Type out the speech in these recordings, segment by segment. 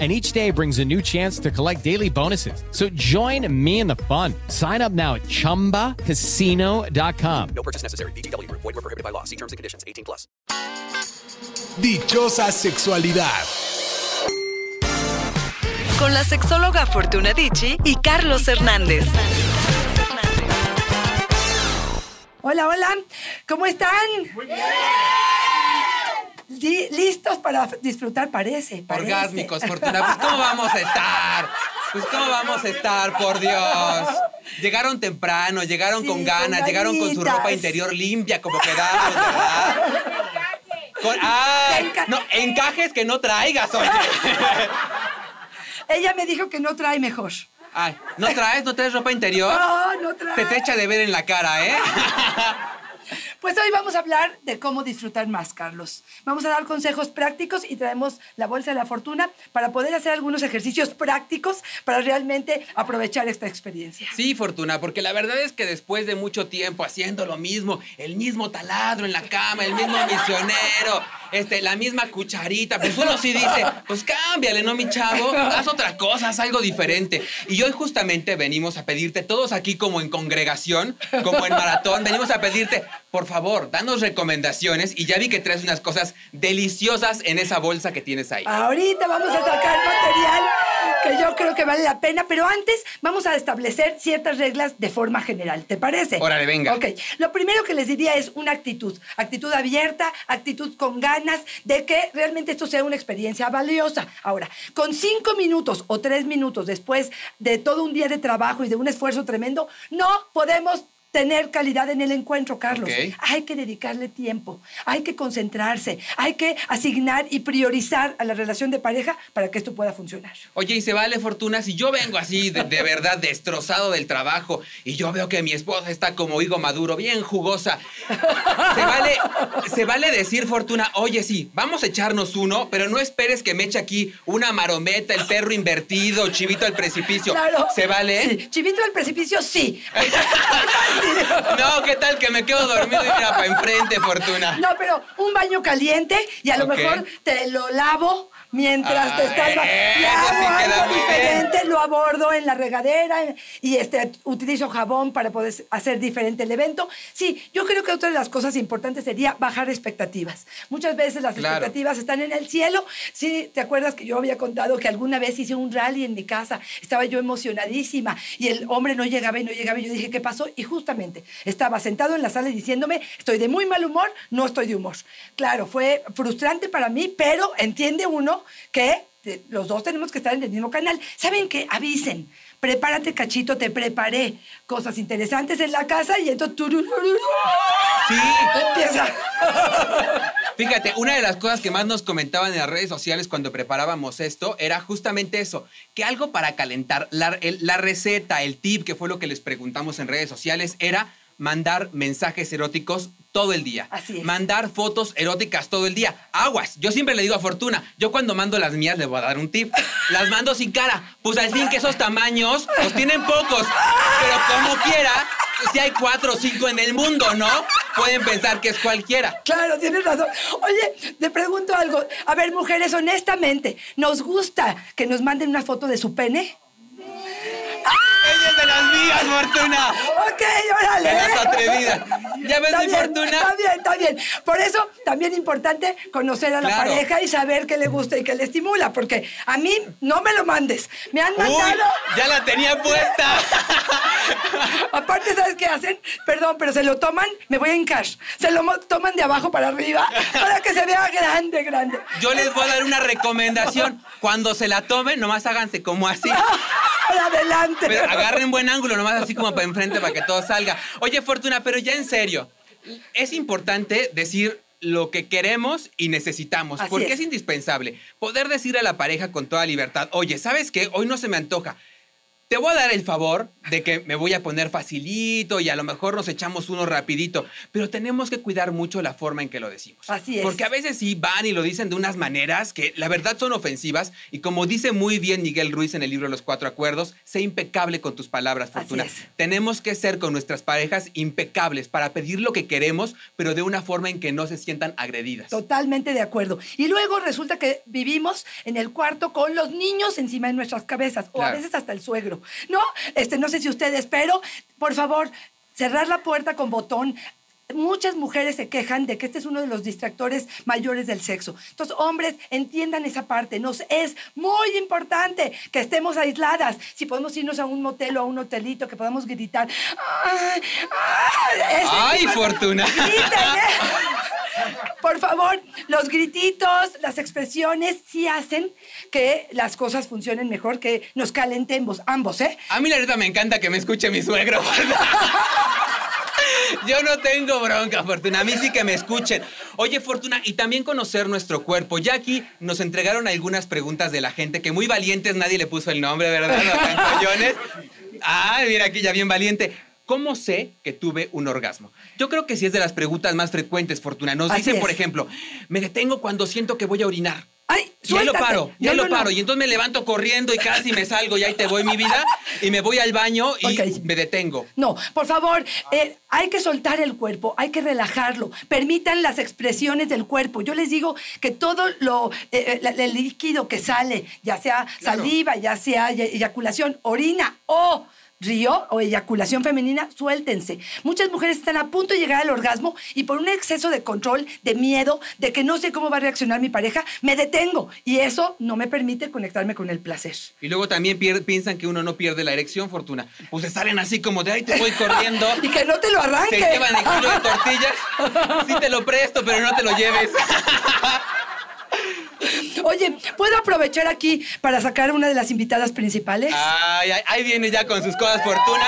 and each day brings a new chance to collect daily bonuses. So join me in the fun. Sign up now at ChumbaCasino.com. No purchase necessary. BGW. Void were prohibited by law. See terms and conditions. 18 plus. Dichosa sexualidad. Con la sexóloga Fortuna Dicci y Carlos Hernández. Hola, hola. ¿Cómo están? Muy bien. Listos para disfrutar, parece, parece. Orgásmicos, Fortuna. Pues, ¿cómo vamos a estar? Pues, ¿cómo vamos a estar, por Dios? Llegaron temprano, llegaron con ganas, llegaron con su ropa interior limpia, como quedamos, ¿verdad? Con, ah, no, encajes que no traigas, oye. Ella me dijo que no trae mejor. Ay, ¿no traes? ¿No traes ropa interior? No, no traes. Se te echa de ver en la cara, ¿eh? Pues hoy vamos a hablar de cómo disfrutar más, Carlos. Vamos a dar consejos prácticos y traemos la bolsa de la fortuna para poder hacer algunos ejercicios prácticos para realmente aprovechar esta experiencia. Sí, Fortuna, porque la verdad es que después de mucho tiempo haciendo lo mismo, el mismo taladro en la cama, el mismo misionero, este, la misma cucharita, pues uno sí dice, pues cámbiale, ¿no, mi chavo? Haz otra cosa, haz algo diferente. Y hoy justamente venimos a pedirte, todos aquí como en congregación, como en maratón, venimos a pedirte, por favor, danos recomendaciones y ya vi que traes unas cosas deliciosas en esa bolsa que tienes ahí. Ahorita vamos a sacar material que yo creo que vale la pena, pero antes vamos a establecer ciertas reglas de forma general, ¿te parece? Órale, venga. Ok, lo primero que les diría es una actitud, actitud abierta, actitud con ganas de que realmente esto sea una experiencia valiosa. Ahora, con cinco minutos o tres minutos después de todo un día de trabajo y de un esfuerzo tremendo, no podemos tener calidad en el encuentro, Carlos. Hay que dedicarle tiempo, hay que concentrarse, hay que asignar y priorizar a la relación de pareja para que esto pueda funcionar. Oye, y se vale, Fortuna, si yo vengo así de, verdad destrozado del trabajo y yo veo que mi esposa está como higo maduro, bien jugosa, se vale, se vale decir, Fortuna, oye, sí, vamos a echarnos uno, pero no esperes que me eche aquí una marometa, el perro invertido, chivito al precipicio. Claro. ¿Se vale? Sí. Chivito al precipicio, sí. No, ¿qué tal que me quedo dormido y mira para enfrente, Fortuna? No, pero un baño caliente y a lo mejor te lo lavo mientras te estás algo diferente, lo abordo en la regadera y este, utilizo jabón para poder hacer diferente el evento. Sí, yo creo que otra de las cosas importantes sería bajar expectativas. Muchas veces las expectativas están en el cielo. Sí, ¿te acuerdas que yo había contado que alguna vez hice un rally en mi casa? Estaba yo emocionadísima y el hombre no llegaba y no llegaba y yo dije, ¿qué pasó? Y justamente estaba sentado en la sala diciéndome, estoy de muy mal humor, no estoy de humor. Claro, fue frustrante para mí, pero entiende uno que los dos tenemos que estar en el mismo canal. ¿Saben qué? Avisen. Prepárate, cachito, te preparé cosas interesantes en la casa y entonces... Sí. Empieza. Fíjate, una de las cosas que más nos comentaban en las redes sociales cuando preparábamos esto era justamente eso, que algo para calentar, la, la receta, el tip, que fue lo que les preguntamos en redes sociales, era mandar mensajes eróticos todo el día. Así es. Mandar fotos eróticas todo el día. Aguas. Yo siempre le digo a Fortuna, yo cuando mando las mías le voy a dar un tip. Las mando sin cara. Pues al fin que esos tamaños, pues tienen pocos. Pero como quiera, si hay cuatro o cinco en el mundo, ¿no? Pueden pensar que es cualquiera. Claro, tienes razón. Oye, te pregunto algo. A ver, mujeres, honestamente, ¿nos gusta que nos manden una foto de su pene? Ella es de las mías, Fortuna. Ok, órale. De las atrevidas. ¿Ya ves mi Fortuna? Está bien, está bien. Por eso, también importante conocer a la pareja y saber qué le gusta y qué le estimula. Porque a mí, no me lo mandes. Me han mandado... ya la tenía puesta. Aparte, ¿sabes qué hacen? Perdón, pero se lo toman, me voy a hincar. Se lo toman de abajo para arriba para que se vea grande, grande. Yo les voy a dar una recomendación. Cuando se la tomen, nomás háganse como así. adelante. Pero agarren buen ángulo, nomás así como para enfrente para que todo salga. Oye, Fortuna, pero ya en serio, es importante decir lo que queremos y necesitamos, porque es. indispensable poder decir a la pareja con toda libertad, oye, ¿sabes qué? Hoy no se me antoja. Te voy a dar el favor de que me voy a poner facilito y a lo mejor nos echamos uno rapidito, pero tenemos que cuidar mucho la forma en que lo decimos. Así es. Porque a veces sí van y lo dicen de unas maneras que la verdad son ofensivas y como dice muy bien Miguel Ruiz en el libro Los Cuatro Acuerdos, sé impecable con tus palabras, Así Fortuna. es. Tenemos que ser con nuestras parejas impecables para pedir lo que queremos, pero de una forma en que no se sientan agredidas. Totalmente de acuerdo. Y luego resulta que vivimos en el cuarto con los niños encima de nuestras cabezas, o a veces hasta el suegro. ¿No? Este, no sé si ustedes, pero por favor, cerrar la puerta con botón. Muchas mujeres se quejan de que este es uno de los distractores mayores del sexo. Entonces, hombres, entiendan esa parte. Nos es muy importante que estemos aisladas. Si podemos irnos a un motel o a un hotelito, que podamos gritar. ¡Ay, ay! ese ¡Ay, tipo- Fortuna! Griten, ¿eh? Por favor, los grititos, las expresiones sí hacen que las cosas funcionen mejor, que nos calentemos ambos, ¿eh? A mí la neta me encanta que me escuche mi suegro. Yo no tengo bronca, Fortuna. A mí sí que me escuchen. Oye, Fortuna, y también conocer nuestro cuerpo. Ya aquí nos entregaron algunas preguntas de la gente que muy valientes, nadie le puso el nombre, ¿verdad? Los. Ay, mira aquí ya bien valiente. ¿Cómo sé que tuve un orgasmo? Yo creo que sí es de las preguntas más frecuentes, Fortuna. Nos Así dicen, es. por ejemplo, me detengo cuando siento que voy a orinar. ¡Ay, Y ahí lo paro, y ahí No, lo no, no. paro. Y entonces me levanto corriendo y casi me salgo y ahí te voy mi vida. Y me voy al baño y me detengo. No, por favor, eh, hay que soltar el cuerpo, hay que relajarlo. Permitan las expresiones del cuerpo. Yo les digo que todo lo, eh, la- el líquido que sale, ya sea Claro. saliva, ya sea ey- eyaculación, orina o río o eyaculación femenina, suéltense. Muchas mujeres están a punto de llegar al orgasmo y por un exceso de control, de miedo, de que no sé cómo va a reaccionar mi pareja, me detengo. Y eso no me permite conectarme con el placer. Y luego también piensan que uno no pierde la erección, Fortuna. Pues se salen así como de ahí te voy corriendo. Y que no te lo arranque. Se llevan el kilo de tortillas. Sí te lo presto, pero no te lo lleves. Oye, ¿puedo aprovechar aquí para sacar una de las invitadas principales? Ay, ay, ahí viene ya con sus cosas, Fortuna.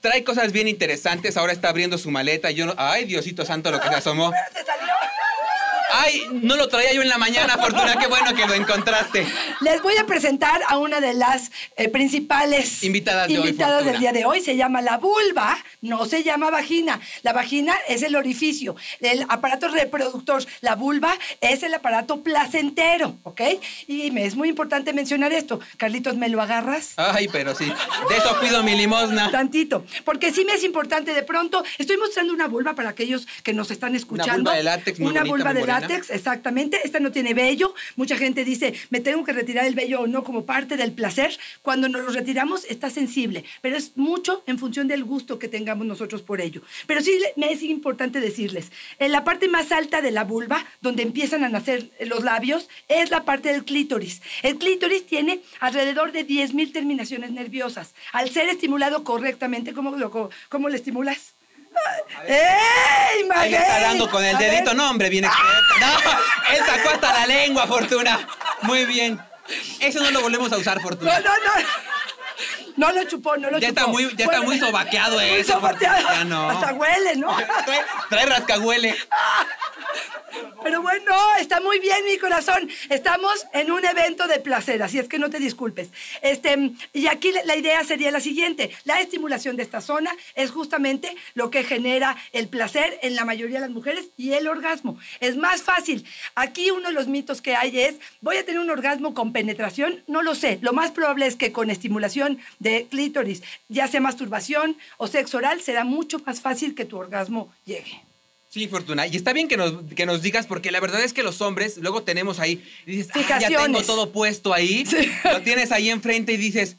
Trae cosas bien interesantes. Ahora está abriendo su maleta. y Yo no... Ay, Diosito santo, lo que se asomó. ¿Te salió? Ay, no lo traía yo en la mañana, Fortuna. Qué bueno que lo encontraste. Les voy a presentar a una de las eh, principales Invitadas de del día de hoy. Se llama la vulva, no se llama vagina. La vagina es el orificio, el aparato reproductor. La vulva es el aparato placentero, ¿ok? Y me es muy importante mencionar esto. Carlitos, ¿me lo agarras? Ay, pero sí. De eso pido mi limosna. Tantito, porque sí me es importante. De pronto, estoy mostrando una vulva para aquellos que nos están escuchando. vulva de látex muy Una bonita, vulva muy de morena. Látex, exactamente. Esta no tiene vello. Mucha gente dice, me tengo que retirar el vello o no como parte del placer. Cuando nos lo retiramos, está sensible, pero es mucho en función del gusto que tengamos nosotros por ello. Pero sí me es importante decirles, en la parte más alta de la vulva, donde empiezan a nacer los labios, es la parte del clítoris. El clítoris tiene alrededor de 10.000 terminaciones nerviosas. Al ser estimulado correctamente, ¿cómo, lo, cómo le estimulas? ¡Ey, Ahí le Maguey! está dando con el dedito. No, hombre, experta. No, él sacó hasta la lengua, Fortuna. Muy bien. Eso no lo volvemos a usar, Fortuna. no, no. No lo chupó, no lo Ya chupó. está muy- ya está Bueno, muy sobaqueado eso, sobaqueado. ya no. Hasta huele, ¿no? Trae, trae rascahuele. Pero bueno, está muy bien mi corazón. Estamos en un evento de placer, así es que no te disculpes. Este, y aquí la idea sería la siguiente. La estimulación de esta zona es justamente lo que genera el placer en la mayoría de las mujeres y el orgasmo. Es más fácil. Aquí uno de los mitos que hay es, ¿voy a tener un orgasmo con penetración? No lo sé. Lo más probable es que con estimulación de clítoris, ya sea masturbación o sexo oral, será mucho más fácil que tu orgasmo llegue. Sí, Fortuna. Y está bien que nos, que nos digas, porque la verdad es que los hombres luego tenemos ahí, y dices, ah, ya tengo todo puesto ahí. Sí. Lo tienes ahí enfrente y dices,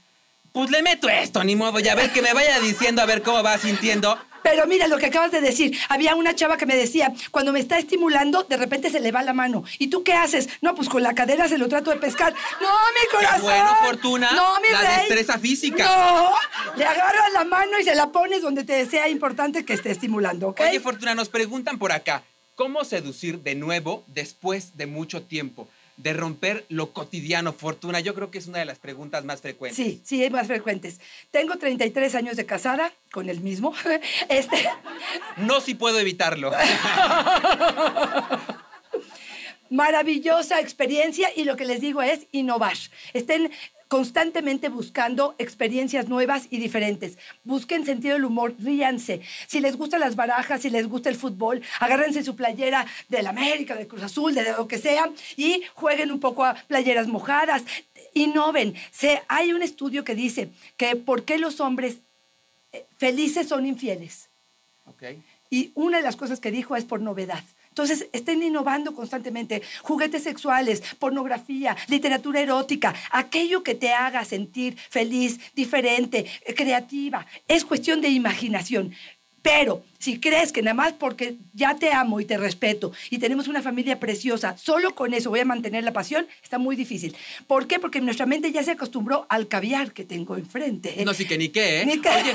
pues le meto esto, ni modo, ya ver que me vaya diciendo a ver cómo va sintiendo. Pero mira lo que acabas de decir. Había una chava que me decía, cuando me está estimulando, de repente se le va la mano. ¿Y tú qué haces? No, pues con la cadera se lo trato de pescar. No, mi corazón. bueno, Fortuna, No, mi la rey. destreza física. No, le agarras la mano y se la pones donde te sea importante que esté estimulando, ¿ok? Oye, Fortuna, nos preguntan por acá, ¿cómo seducir de nuevo después de mucho tiempo? De romper lo cotidiano, Fortuna. Yo creo que es una de las preguntas más frecuentes. Sí, sí, más frecuentes. Tengo 33 años de casada con el mismo. Este, No si puedo evitarlo. maravillosa experiencia y lo que les digo es innovar. Estén constantemente buscando experiencias nuevas y diferentes. Busquen sentido del humor, ríanse. Si les gustan las barajas, si les gusta el fútbol, agárrense su playera del América, del Cruz Azul, de lo que sea, y jueguen un poco a playeras mojadas. Innoven. Se, hay un estudio que dice que por qué los hombres eh, felices son infieles. Y una de las cosas que dijo es por novedad. Entonces, estén innovando constantemente. Juguetes sexuales, pornografía, literatura erótica, aquello que te haga sentir feliz, diferente, eh, creativa. Es cuestión de imaginación. Pero si crees que nada más porque ya te amo y te respeto y tenemos una familia preciosa, solo con eso voy a mantener la pasión, está muy difícil. ¿Por qué? Porque nuestra mente ya se acostumbró al caviar que tengo enfrente. No, sí que ni qué, ¿eh? Ni qué. Oye,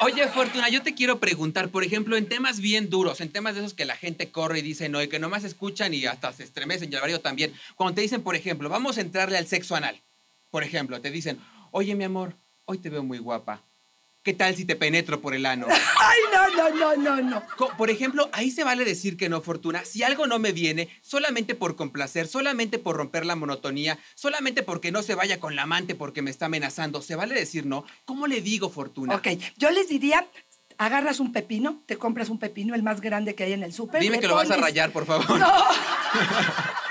oye, Fortuna, yo te quiero preguntar, por ejemplo, en temas bien duros, en temas de esos que la gente corre y dice no, y que nomás escuchan y hasta se estremecen, y el marido también. Cuando te dicen, por ejemplo, vamos a entrarle al sexo anal, por ejemplo, te dicen, oye, mi amor, hoy te veo muy guapa. ¿Qué tal si te penetro por el ano? Ay, no, no, no, no, no. Por ejemplo, ahí se vale decir que no, Fortuna. Si algo no me viene, solamente por complacer, solamente por romper la monotonía, solamente porque no se vaya con la amante porque me está amenazando, ¿se vale decir no? ¿Cómo le digo, Fortuna? Ok, yo les diría, agarras un pepino, te compras un pepino, el más grande que hay en el súper. Dime que lo vas a rayar, por favor. No.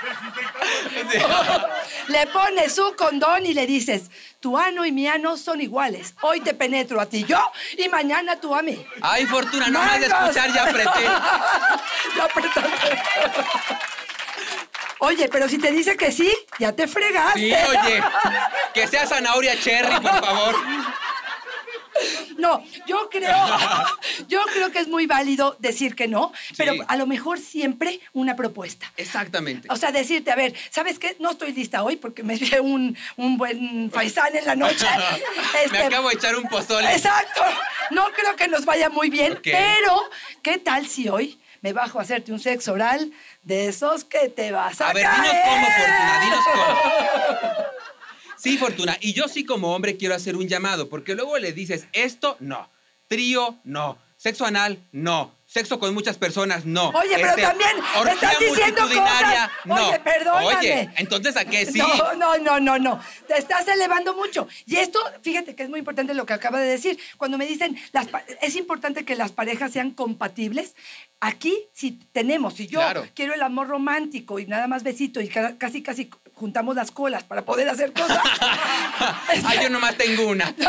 le pones su condón y le dices, tu ano y mi ano son iguales. Hoy te penetro a ti yo y mañana tú a mí. Ay, Fortuna, no más de escuchar ya apreté. Ya apretaste. Oye, pero si te dice que sí, ya te fregaste. Sí, oye. Que sea zanahoria cherry, por favor. No, yo creo, yo creo que es muy válido decir que no, pero a lo mejor siempre una propuesta. Exactamente. O sea, decirte, a ver, ¿sabes qué? No estoy lista hoy porque me dio un, un buen faisán en la noche. Me Este, acabo de echar un pozole. Exacto. No creo que nos vaya muy bien, pero ¿qué tal si hoy me bajo a hacerte un sexo oral de esos que te vas a A ver, dinos caer? cómo, Fortuna, dinos cómo. Sí, Fortuna, y yo sí como hombre quiero hacer un llamado, porque luego le dices, esto no, trío no, sexo anal no, sexo con muchas personas no. Oye, pero este, también estás diciendo cosas. no. Oye, perdóname. Oye, entonces ¿a qué sí? No, no, no, no, no. Te estás elevando mucho. Y esto, fíjate que es muy importante lo que acaba de decir. Cuando me dicen, las es importante que las parejas sean compatibles. Aquí, si tenemos, si yo Claro. quiero el amor romántico y nada más besito y ca- casi, casi juntamos las colas para poder hacer cosas. Ay, yo nomás tengo una.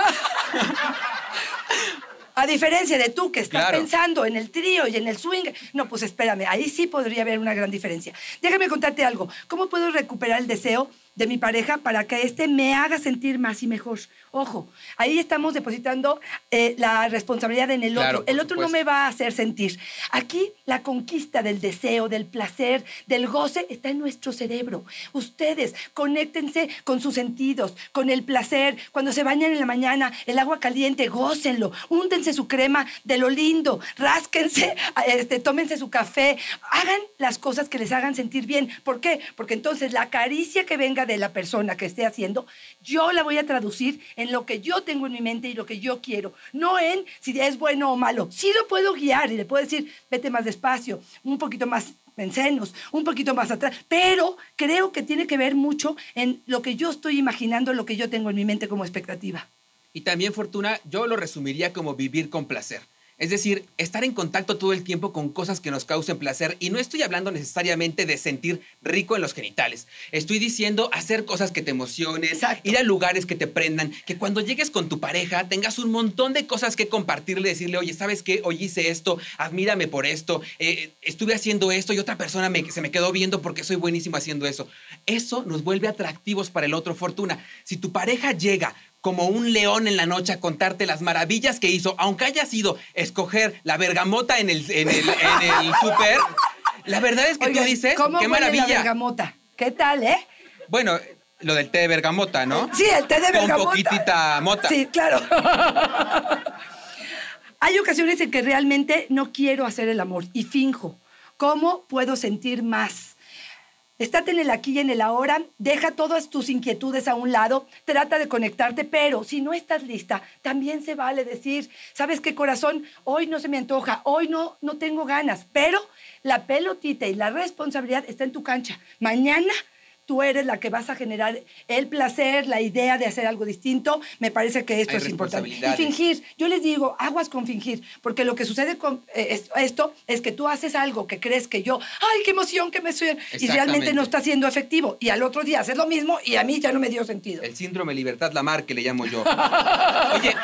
A diferencia de tú que estás Claro. pensando en el trío y en el swing, no, pues espérame, ahí sí podría haber una gran diferencia. Déjame contarte algo. ¿Cómo puedo recuperar el deseo de mi pareja para que éste me haga sentir más y mejor? Ojo, ahí estamos depositando eh, la responsabilidad en el Claro, otro. El otro no me va a hacer sentir. Aquí la conquista del deseo, del placer, del goce está en nuestro cerebro. Ustedes conéctense con sus sentidos, con el placer. Cuando se bañan en la mañana, el agua caliente, gócenlo. Úntense su crema de lo lindo, rásquense, este, tómense su café. Hagan las cosas que les hagan sentir bien. ¿Por qué? Porque entonces la caricia que venga de la persona que esté haciendo, yo la voy a traducir en lo que yo tengo en mi mente y lo que yo quiero. No en si es bueno o malo. Sí lo puedo guiar y le puedo decir, vete más despacio, un poquito más en senos, un poquito más atrás, pero creo que tiene que ver mucho en lo que yo estoy imaginando, lo que yo tengo en mi mente como expectativa. Y también, Fortuna, yo lo resumiría como vivir con placer. Es decir, estar en contacto todo el tiempo con cosas que nos causen placer. Y no estoy hablando necesariamente de sentir rico en los genitales. Estoy diciendo hacer cosas que te emocionen, Exacto. ir a lugares que te prendan, que cuando llegues con tu pareja tengas un montón de cosas que compartirle, decirle, oye, ¿sabes qué? Hoy hice esto, admírame por esto, eh, estuve haciendo esto y otra persona me- se me quedó viendo porque soy buenísimo haciendo eso. Eso nos vuelve atractivos para el otro, Fortuna. Si tu pareja llega como un león en la noche a contarte las maravillas que hizo, aunque haya sido escoger la bergamota en el, en el, en el súper, la verdad es que Oigan, tú dices, ¿cómo qué huele la maravilla. bergamota? ¿Qué tal, eh? Bueno, lo del té de bergamota, ¿no? Sí, el té de Con bergamota. poquitita mota. Sí, claro. Hay ocasiones en que realmente no quiero hacer el amor y finjo. ¿Cómo puedo sentir más? Estate en el aquí y en el ahora, deja todas tus inquietudes a un lado, trata de conectarte, pero si no estás lista, también se vale decir, ¿sabes qué corazón? Hoy no se me antoja, hoy no, no tengo ganas, pero la pelotita y la responsabilidad está en tu cancha. Mañana tú eres la que vas a generar el placer, la idea de hacer algo distinto. Me parece que esto Hay es importante. Y fingir, yo les digo, aguas con fingir, porque lo que sucede con eh, es- esto es que tú haces algo que crees que yo, ay, qué emoción que me estoy, y realmente no está siendo efectivo. Y al otro día haces lo mismo y a mí ya no me dio sentido. El síndrome Libertad Lamar, que le llamo yo. Oye,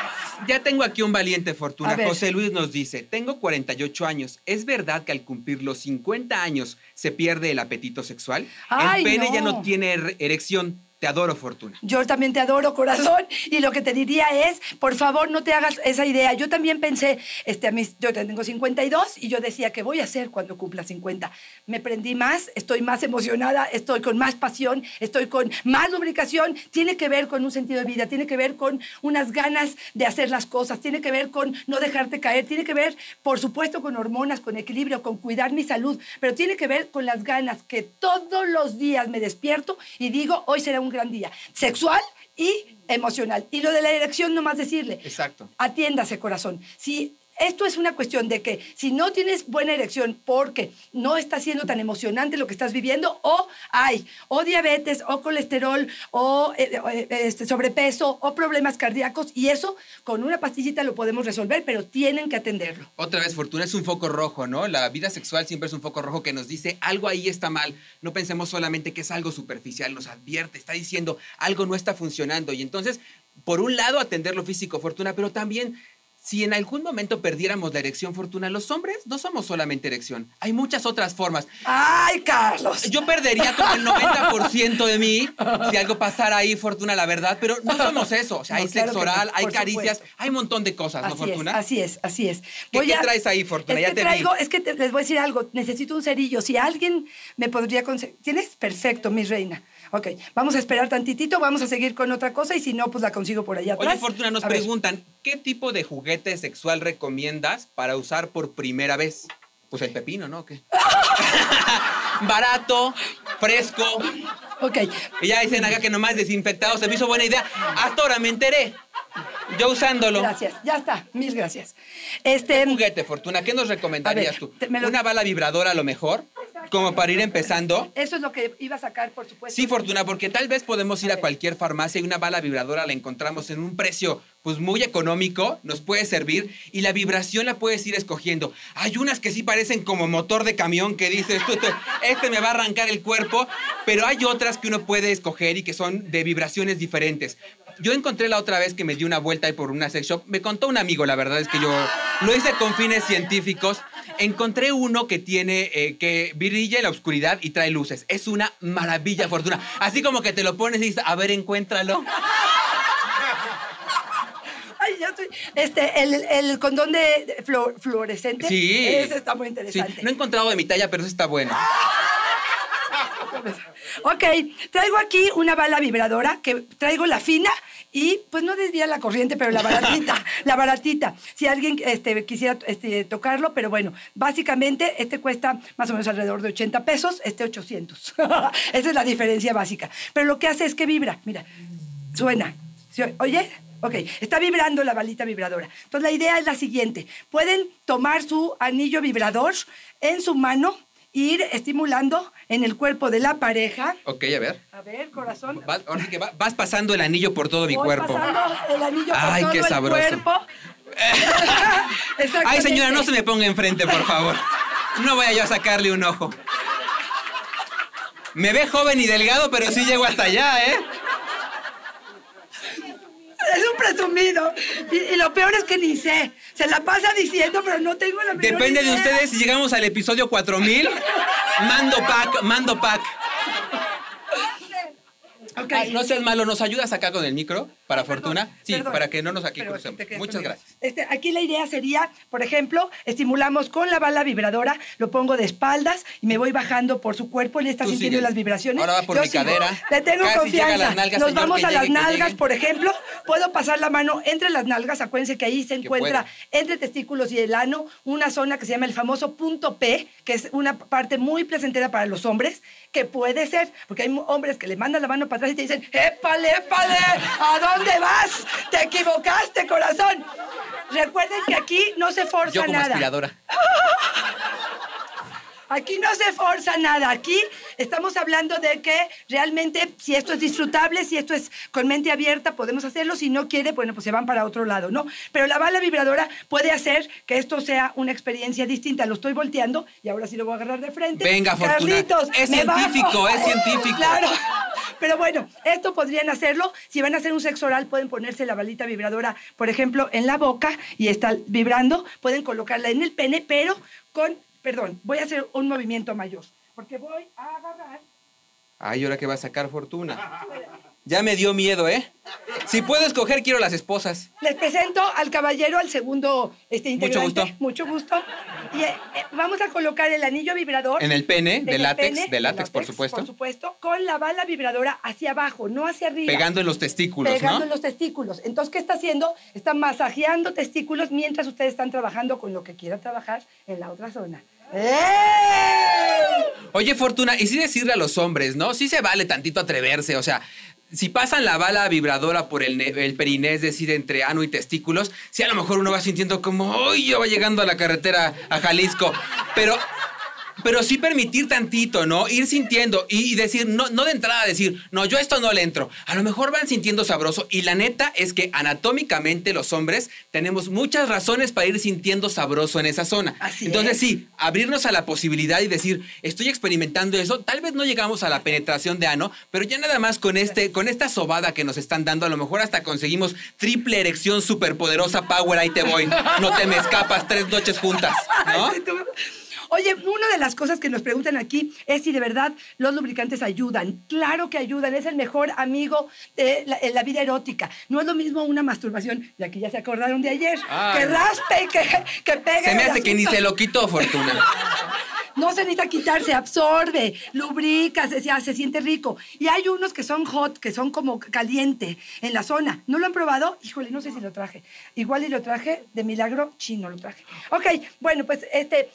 ya tengo aquí un valiente fortuna. José Luis nos dice, tengo 48 años. ¿Es verdad que al cumplir los 50 años se pierde el apetito sexual? Ay, el pene ya no. No tiene er- erección. Te adoro, Fortuna. Yo también te adoro, corazón. Y lo que te diría es, por favor, no te hagas esa idea. Yo también pensé, este, a yo tengo 52 y yo decía, ¿qué voy a hacer cuando cumpla 50? Me prendí más, estoy más emocionada, estoy con más pasión, estoy con más lubricación. Tiene que ver con un sentido de vida, tiene que ver con unas ganas de hacer las cosas, tiene que ver con no dejarte caer, tiene que ver, por supuesto, con hormonas, con equilibrio, con cuidar mi salud, pero tiene que ver con las ganas que todos los días me despierto y digo, hoy será un gran día, sexual y emocional. Y lo de la erección, nomás decirle, Exacto. atiéndase corazón. Si esto es una cuestión de que si no tienes buena erección porque no está siendo tan emocionante lo que estás viviendo, o hay o diabetes, o colesterol, o eh, eh, este, sobrepeso, o problemas cardíacos, y eso con una pastillita lo podemos resolver, pero tienen que atenderlo. Otra vez, Fortuna es un foco rojo, ¿no? La vida sexual siempre es un foco rojo que nos dice algo ahí está mal. No pensemos solamente que es algo superficial, nos advierte, está diciendo algo no está funcionando. Y entonces, por un lado, atender lo físico, Fortuna, pero también, si en algún momento perdiéramos la erección, Fortuna, los hombres no somos solamente erección. Hay muchas otras formas. ¡Ay, Carlos! Yo perdería como el 90% de mí si algo pasara ahí, Fortuna, la verdad, pero no somos eso. O sea, No, hay claro sexo que no, oral, hay caricias, supuesto. hay un montón de cosas, ¿no, Así es, Fortuna? así es, así es. ¿Qué- qué traes ahí, Fortuna? Es Ya que te vi. traigo, es que te- les voy a decir algo. Necesito un cerillo. Si alguien me podría conseguir... ¿Tienes? Perfecto, mi reina. Ok, vamos a esperar tantitito, vamos a seguir con otra cosa y si no, pues la consigo por allá atrás. Oye, Fortuna, nos A ver. preguntan, ¿qué tipo de juguete sexual recomiendas para usar por primera vez? Pues el pepino, ¿no? ¿O ¿Qué? Barato, fresco. Ok, Y ya dicen acá que nomás desinfectado se me hizo buena idea. Hasta ahora me enteré. Yo usándolo. gracias. Ya está, mil gracias. Este, Juguete, Fortuna, ¿qué nos recomendarías ver, tú? lo- ¿Una bala vibradora a lo mejor? Como para ir empezando. eso es lo que iba a sacar, por supuesto. Sí, Fortuna, porque tal vez podemos ir A cualquier farmacia y una bala vibradora la encontramos en un precio pues muy económico, nos puede servir y la vibración la puedes ir escogiendo. Hay unas que sí parecen como motor de camión que dices, tú, tú, este me va a arrancar el cuerpo, pero hay otras que uno puede escoger y que son de vibraciones diferentes. Yo encontré la otra vez que me di una vuelta ahí por una sex shop, me contó un amigo, la verdad es que yo lo hice con fines científicos. Encontré uno que tiene, eh, que brilla en la oscuridad y trae luces. Es una maravilla, Fortuna. Así como que te lo pones y dices, a ver, encuéntralo. Ay, ya estoy. Este, el, el condón de de fluor- fluorescente. Sí. Ese está muy Sí, interesante. no he encontrado de mi talla, pero eso está bueno. Ok, traigo aquí una bala vibradora, que traigo la fina y pues no desvía la corriente, pero la baratita, la baratita. Si alguien este, quisiera este, tocarlo, pero bueno, básicamente este cuesta más o menos alrededor de 80 pesos, este 800. Esa es la diferencia básica. Pero lo que hace es que vibra, mira, suena. ¿Oye? Ok, está vibrando la balita vibradora. Entonces la idea es la siguiente. Pueden tomar su anillo vibrador en su mano, ir estimulando en el cuerpo de la pareja. Ok, a ver. A ver, corazón. Vas, ahora sí que va- vas pasando el anillo por todo mi Voy cuerpo. pasando el anillo por Ay, todo qué el sabroso. cuerpo. Ay, señora, no se me ponga enfrente, por favor. No vaya yo a sacarle un ojo. Me ve joven y delgado, pero sí llego hasta allá, ¿eh? Es un presumido. Y, y lo peor es que ni sé. Se la pasa diciendo, pero no tengo la menor Depende de ustedes si llegamos al episodio 4000. Mando pack, mando pack. Ok. Ay, no seas malo, ¿nos ayudas acá con el micro para Perdón, fortuna? Sí, perdón. para que no nos aquí crucemos. Muchas conmigo. gracias. Este, aquí la idea sería, por ejemplo, estimulamos con la bala vibradora, lo pongo de espaldas y me voy bajando por su cuerpo, él está Tú sintiendo las vibraciones. Ahora va por mi sigo. cadera. Le tengo Casi confianza. las nalgas, Nos señor, vamos a las llegue, nalgas, por ejemplo. Puedo pasar la mano entre las nalgas, acuérdense que ahí se encuentra entre testículos y el ano una zona que se llama el famoso punto P, que es una parte muy placentera para los hombres, que puede ser, porque hay hombres que le mandan la mano para atrás y te dicen, épale, épale, ¿a dónde vas? Te equivocaste, corazón. Recuerden que aquí no se forza Yo como nada. aspiradora. Aquí no se forza nada. Aquí Estamos hablando de que realmente si esto es disfrutable, si esto es con mente abierta, podemos hacerlo. Si no quiere, bueno, pues se van para otro lado, ¿no? Pero la bala vibradora puede hacer que esto sea una experiencia distinta. Lo estoy volteando y ahora sí lo voy a agarrar de frente. Venga, Fortuna. Carlitos, Es me científico, bajo. es científico. Claro. Pero bueno, esto podrían hacerlo. Si van a hacer un sexo oral, pueden ponerse la balita vibradora, por ejemplo, en la boca y está vibrando. Pueden colocarla en el pene, pero con, perdón, voy a hacer un movimiento mayor. Porque voy a agarrar. Ay, ¿ahora qué va a sacar fortuna? Ya me dio miedo, ¿eh? Si puedo escoger, quiero las esposas. Les presento al caballero, al segundo este, Mucho gusto. Mucho gusto. Y eh, vamos a colocar el anillo vibrador. En el pene, en de látex, pene, de látex, por supuesto. Por supuesto, con la bala vibradora hacia abajo, no hacia arriba. Pegando en los testículos, pegando ¿no? en los testículos. Entonces, ¿qué está haciendo? Está masajeando testículos mientras ustedes están trabajando con lo que quieran trabajar en la otra zona. ¡Eh! Oye, Fortuna, y sí decirle a los hombres, ¿no? Sí se vale tantito atreverse, o sea, si pasan la bala vibradora por el, el periné, es decir, entre ano y testículos, sí a lo mejor uno va sintiendo como, ¡ay! Yo va llegando a la carretera a Jalisco. Pero, pero sí permitir tantito, ¿no? Ir sintiendo y, y decir, no, no de entrada decir, no, yo esto no le entro. A lo mejor van sintiendo sabroso. Y la neta es que anatómicamente los hombres tenemos muchas razones para ir sintiendo sabroso en esa zona. Así Entonces, es. sí, abrirnos a la posibilidad y decir, estoy experimentando eso, tal vez no llegamos a la penetración de ano, pero ya nada más con este, con esta sobada que nos están dando, a lo mejor hasta conseguimos triple erección superpoderosa power, ahí te voy. No te me escapas tres noches juntas, ¿no? Oye, una de las cosas que nos preguntan aquí es si de verdad los lubricantes ayudan. Claro que ayudan, es el mejor amigo de la, vida erótica. No es lo mismo una masturbación, y aquí ya se acordaron de ayer, Ay. que raspe y que, que pegue. Se me hace que ni se lo quitó, Fortuna. No se necesita quitar, se absorbe, lubrica, se, se- se siente rico. Y hay unos que son hot, que son como caliente en la zona. ¿No lo han probado? Híjole, no sé si lo traje. Igual y lo traje, de milagro, chino lo traje. Ok, bueno, pues este,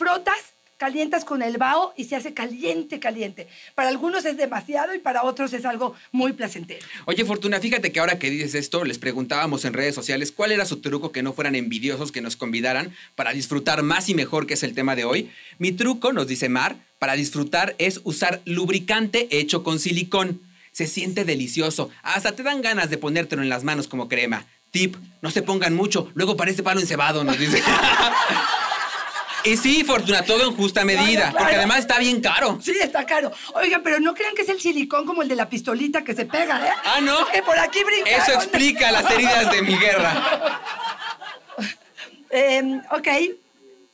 frotas, calientas con el vaho y se hace caliente, caliente. Para algunos es demasiado y para otros es algo muy placentero. Oye, Fortuna, fíjate que ahora que dices esto, les preguntábamos en redes sociales cuál era su truco que no fueran envidiosos que nos convidaran para disfrutar más y mejor, que es el tema de hoy. Mi truco, nos dice Mar, para disfrutar es usar lubricante hecho con silicón. Se siente delicioso. Hasta te dan ganas de ponértelo en las manos como crema. Tip, no se pongan mucho, luego parece palo encebado, nos dice. y sí, Fortuna, todo en justa medida, Claro, porque además está bien caro. Sí, está caro. Oigan, pero no crean que es el silicón como el de la pistolita que se pega, ¿eh? Ah, ¿no? Que por aquí brincaron. Eso explica las heridas de mi guerra. Eh, ok.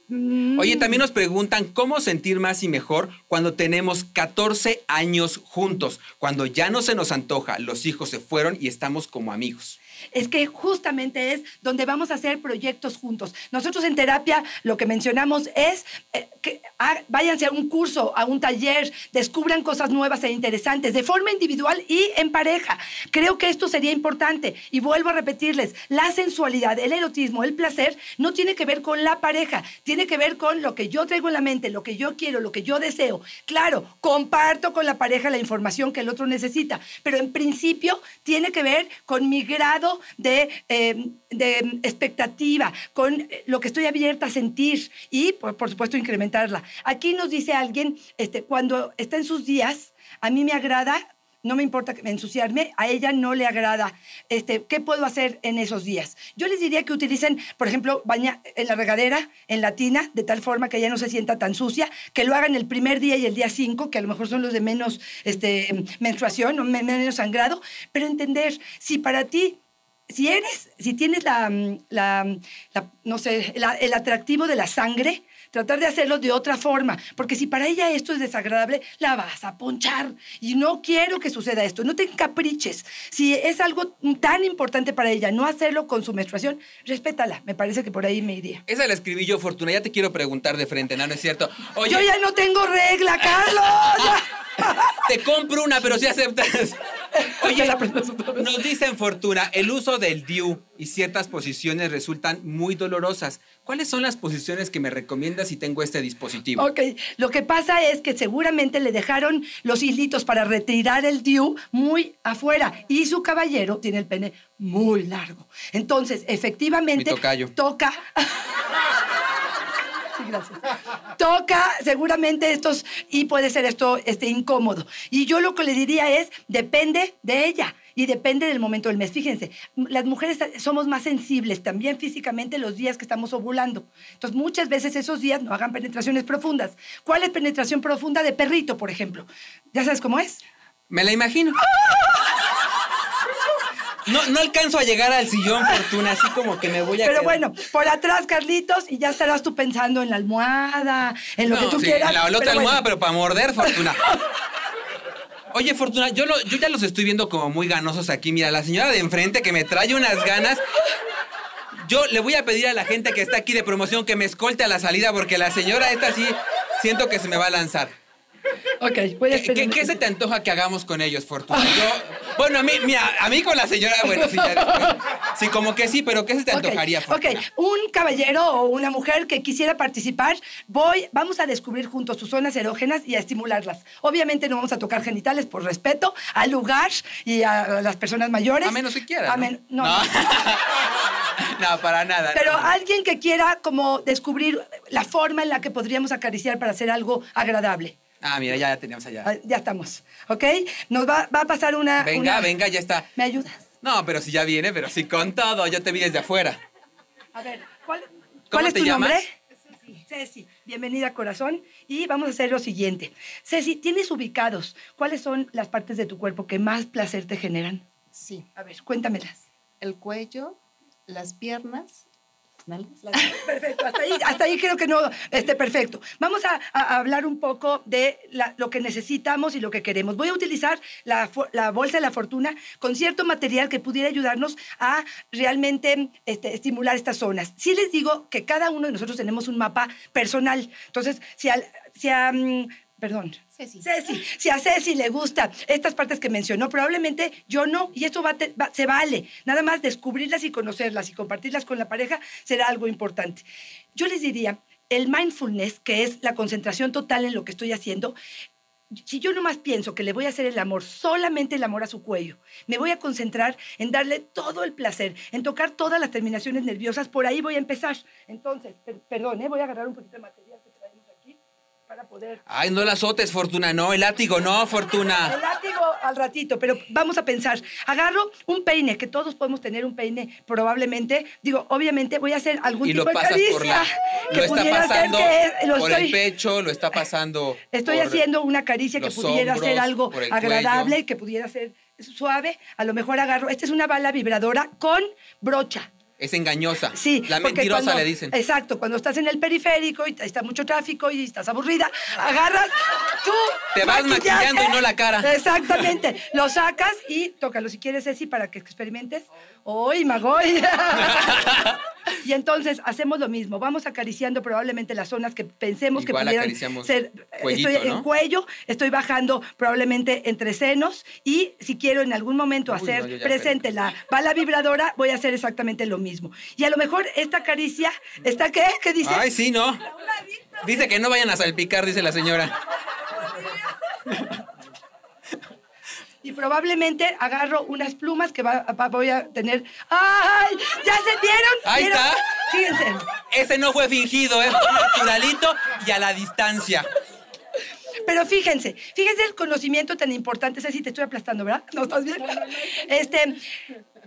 Mm, Oye, también nos preguntan cómo sentir más y mejor cuando tenemos 14 años juntos, cuando ya no se nos antoja, los hijos se fueron y estamos como amigos. Es que justamente es donde vamos a hacer proyectos juntos. Nosotros en terapia lo que mencionamos es eh, que ah, váyanse a un curso, a un taller, descubran cosas nuevas e interesantes de forma individual y en pareja. Creo que esto sería importante. Y vuelvo a repetirles, la sensualidad, el erotismo, el placer no tiene que ver con la pareja, tiene que ver con lo que yo traigo en la mente, lo que yo quiero, lo que yo deseo. Claro, comparto con la pareja la información que el otro necesita, pero en principio tiene que ver con mi grado de, eh, de expectativa, con lo que estoy abierta a sentir y, por, por supuesto, incrementarla. Aquí nos dice alguien, este, cuando está en sus días, a mí me agrada no me importa ensuciarme, a ella no le agrada. Este, ¿Qué puedo hacer en esos días? Yo les diría que utilicen, por ejemplo, baña en la regadera, en la tina, de tal forma que ella no se sienta tan sucia, que lo hagan el primer día y el día 5, que a lo mejor son los de menos este, menstruación o me- menos sangrado, pero entender si para ti si eres, si tienes la, mm, la, mm, la- no sé, la- el atractivo de la sangre, tratar de hacerlo de otra forma, porque si para ella esto es desagradable, la vas a ponchar. Y no quiero que suceda esto, no te encapriches. Si es algo tan importante para ella, no hacerlo con su menstruación, respétala. Me parece que por ahí me iría. Esa la escribí yo, Fortuna. Ya te quiero preguntar de frente, ¿no? ¿No es cierto? Oye, Yo ya no tengo regla, Carlos. te compro una, pero si aceptas. Oye, la nos dicen Fortuna, el uso del DIU y ciertas posiciones resultan muy dolorosas. ¿Cuáles son las posiciones que me recomiendas si tengo este dispositivo? Ok, lo que pasa es que seguramente le dejaron los hilitos para retirar el DIU muy afuera y su caballero tiene el pene muy largo. Entonces, efectivamente, Mi toca. Sí, gracias. Toca seguramente estos, y puede ser esto este, incómodo. Y yo lo que le diría es, depende de ella y depende del momento del mes. Fíjense, las mujeres somos más sensibles también físicamente los días que estamos ovulando. Entonces, muchas veces esos días no hagan penetraciones profundas. ¿Cuál es penetración profunda de perrito, por ejemplo? ¿Ya sabes cómo es? Me la imagino. No, no alcanzo a llegar al sillón, Fortuna, así como que me voy a Pero quedar. bueno, por atrás, Carlitos, y ya estarás tú pensando en la almohada, en lo que tú sí, quieras. en la otra bueno. almohada, pero para morder, Fortuna. Oye, Fortuna, yo, lo- yo ya los estoy viendo como muy ganosos aquí. Mira, la señora de enfrente que me trae unas ganas. Yo le voy a pedir a la gente que está aquí de promoción que me escolte a la salida porque la señora esta sí siento que se me va a lanzar. Ok, voy a ¿Qué, qué- se te antoja que hagamos con ellos, Fortuna? Yo, bueno, a mí, mira, a mí con la señora, bueno, sí, ya después. Sí, como que sí, pero ¿qué se te antojaría, Fortuna? Ok, un caballero o una mujer que quisiera participar, voy, vamos a descubrir juntos sus zonas erógenas y a estimularlas. Obviamente no vamos a tocar genitales por respeto al lugar y a las personas mayores. A menos que quiera. A ¿no? men- no, no. No, para nada. Pero no. alguien que quiera como descubrir la forma en la que podríamos acariciar para hacer algo agradable. Ah, mira, ya, ya teníamos allá. Ah, Ya estamos, ¿ok? Nos va, va a pasar una... Venga, una- venga, ya está. ¿Me ayudas? No, pero si ya viene, pero sí con todo. Yo te vi desde afuera. A ver, ¿cuál, ¿Cómo cuál es te tu llamas? nombre? Ceci. Ceci, bienvenida corazón. Y vamos a hacer lo siguiente. Ceci, ¿tienes ubicados cuáles son las partes de tu cuerpo que más placer te generan? Sí, A ver, cuéntamelas. el cuello, las piernas, Perfecto, hasta ahí, creo que no esté perfecto. Vamos a, hablar un poco de lo que necesitamos y lo que queremos. Voy a utilizar la, bolsa de la fortuna con cierto material que pudiera ayudarnos a realmente este, estimular estas zonas. Sí les digo que cada uno de nosotros tenemos un mapa personal. Entonces, si, al- mm, Perdón. Ceci. Ceci. Si a Ceci le gusta estas partes que mencionó, probablemente yo no, y esto va, a te- va- se vale. Nada más descubrirlas y conocerlas y compartirlas con la pareja será algo importante. Yo les diría, el mindfulness, que es la concentración total en lo que estoy haciendo, si yo nomás pienso que le voy a hacer el amor, solamente el amor a su cuello, me voy a concentrar en darle todo el placer, en tocar todas las terminaciones nerviosas, por ahí voy a empezar. Entonces, per- perdón, ¿eh? voy a agarrar un poquito de material para poder Ay, no la azotes, Fortuna, no. El látigo, no, el Fortuna. látigo al ratito, pero vamos a pensar. Agarro un peine, que todos podemos tener un peine, probablemente. Digo, obviamente voy a hacer algún Y tipo lo de pasas caricia. por la. que Lo está pudiera ser pasando que lo por estoy, el pecho, lo está pasando. Estoy por- haciendo una caricia que pudiera ser hombros, algo por el agradable, cuello. que pudiera ser suave. A lo mejor agarro. Esta es una bala vibradora con brocha. Es engañosa. Sí, La mentirosa cuando- le dicen. Exacto, cuando estás en el periférico y está mucho tráfico y estás aburrida, agarras tú. Te vas maquillando y no la cara. Exactamente. Lo sacas y tócalo si quieres, Ceci, para que experimentes. ¡Uy, Magoy! y entonces hacemos lo mismo. Vamos acariciando probablemente las zonas que pensemos Igual que pudieran ser. cuellito, estoy ¿no? en cuello, estoy bajando probablemente entre senos y si quiero en algún momento Uy, hacer no, presente la bala vibradora, voy a hacer exactamente lo mismo. Y a lo mejor esta caricia, ¿está qué? ¿Qué dice? Ay, sí, ¿no? Dice que no vayan a salpicar, dice la señora. Y probablemente agarro unas plumas que va- va- voy a tener. ¡Ay! ¿Ya se vieron? Ahí ¿Vieron? está. Fíjense. Ese no fue fingido, es naturalito y a la distancia. Pero fíjense, fíjense el conocimiento tan importante. Ceci, te estoy aplastando, ¿verdad? ¿No estás bien? Este,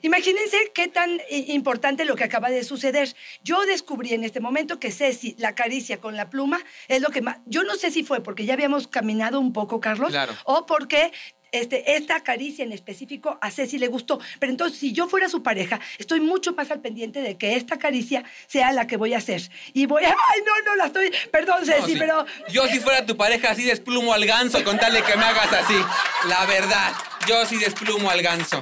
imagínense qué tan importante lo que acaba de suceder. Yo descubrí en este momento que Ceci, la caricia con la pluma, es lo que más... Yo no sé si fue porque ya habíamos caminado un poco, Carlos, Claro. o porque... Este, esta caricia en específico a Ceci le gustó. Pero entonces, si yo fuera su pareja, estoy mucho más al pendiente de que esta caricia sea la que voy a hacer. Y voy a... ¡Ay, no, no, la estoy... Perdón, No, Ceci, sí. pero... Yo si fuera tu pareja, así desplumo al ganso con tal de que me hagas así. La verdad, yo sí desplumo al ganso.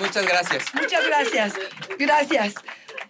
Muchas gracias. Muchas gracias. Gracias.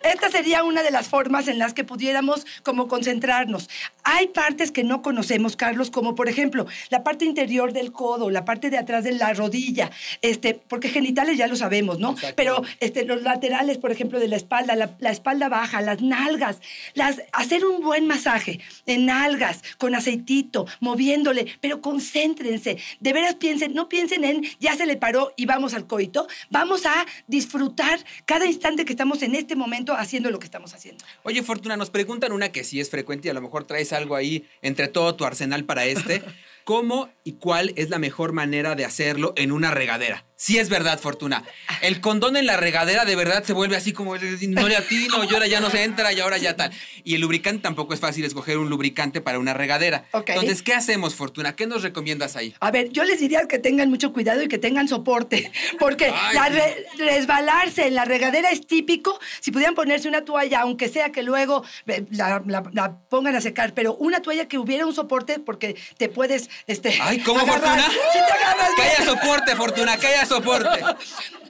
Esta sería una de las formas en las que pudiéramos como concentrarnos. Hay partes que no conocemos, Carlos, como por ejemplo la parte interior del codo, la parte de atrás de la rodilla, este, porque genitales ya lo sabemos, ¿no? Pero este, los laterales, por ejemplo, de la espalda, la, la espalda baja, las nalgas, las, hacer un buen masaje en nalgas, con aceitito, moviéndole, pero concéntrense. De veras piensen, no piensen en ya se le paró y vamos al coito. Vamos a disfrutar cada instante que estamos en este momento haciendo lo que estamos haciendo. Oye, Fortuna, nos preguntan una que sí es frecuente y a lo mejor traes algo ahí entre todo tu arsenal para este. ¿Cómo y cuál es la mejor manera de hacerlo en una regadera? Sí es verdad, Fortuna. El condón en la regadera de verdad se vuelve así como no le atino, y ahora ya no se entra y ahora ya tal. Y el lubricante tampoco es fácil escoger un lubricante para una regadera. Entonces, ¿qué hacemos, Fortuna? ¿Qué nos recomiendas ahí? A ver, yo les diría que tengan mucho cuidado y que tengan soporte, porque Ay. la re- resbalarse en la regadera es típico. Si pudieran ponerse una toalla, aunque sea que luego eh, la, la- la pongan a secar, pero una toalla que hubiera un soporte, porque te puedes. Este, Ay, ¿cómo, agarrar. Fortuna? Te agarras haya soporte, Fortuna, que haya soporte.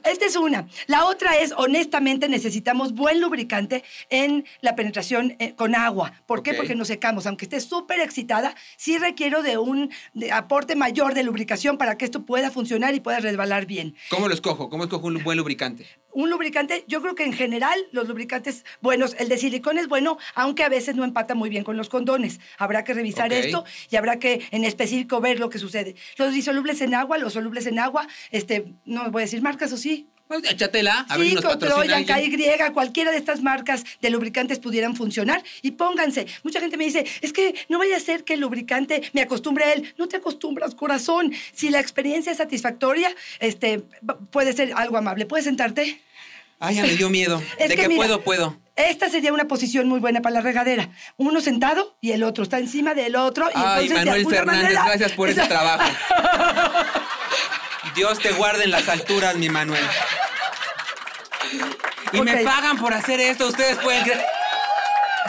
Esta es una. La otra es, honestamente, necesitamos buen lubricante en la penetración eh, con agua. ¿Por qué? Porque nos secamos. Aunque esté súper excitada, sí requiero de un de aporte mayor de lubricación para que esto pueda funcionar y pueda resbalar bien. ¿Cómo lo escojo? ¿Cómo escojo un buen lubricante? Un lubricante, yo creo que en general los lubricantes buenos, el de silicón es bueno, aunque a veces no empata muy bien con los condones. Habrá que revisar esto y habrá que en específico ver lo que sucede. Los disolubles en agua, los solubles en agua, este, no voy a decir marcas o sí, Pues échatela, a ver Sí, patrocina Troyan, alguien. KY, cualquiera de estas marcas de lubricantes pudieran funcionar y pónganse. Mucha gente me dice, es que no vaya a ser que el lubricante me acostumbre a él. No te acostumbras, corazón. Si la experiencia es satisfactoria, este, puede ser algo amable. ¿Puedes sentarte? Ay, ya me dio miedo. Es de que que mira, puedo, puedo. Esta sería una posición muy buena para la regadera. Uno sentado y el otro está encima del otro. Y Ay, entonces, Manuel Fernández, manera- gracias por ese trabajo. Dios te guarde en las alturas, mi Manuel. Y me Ok. pagan por hacer esto, ustedes pueden creer.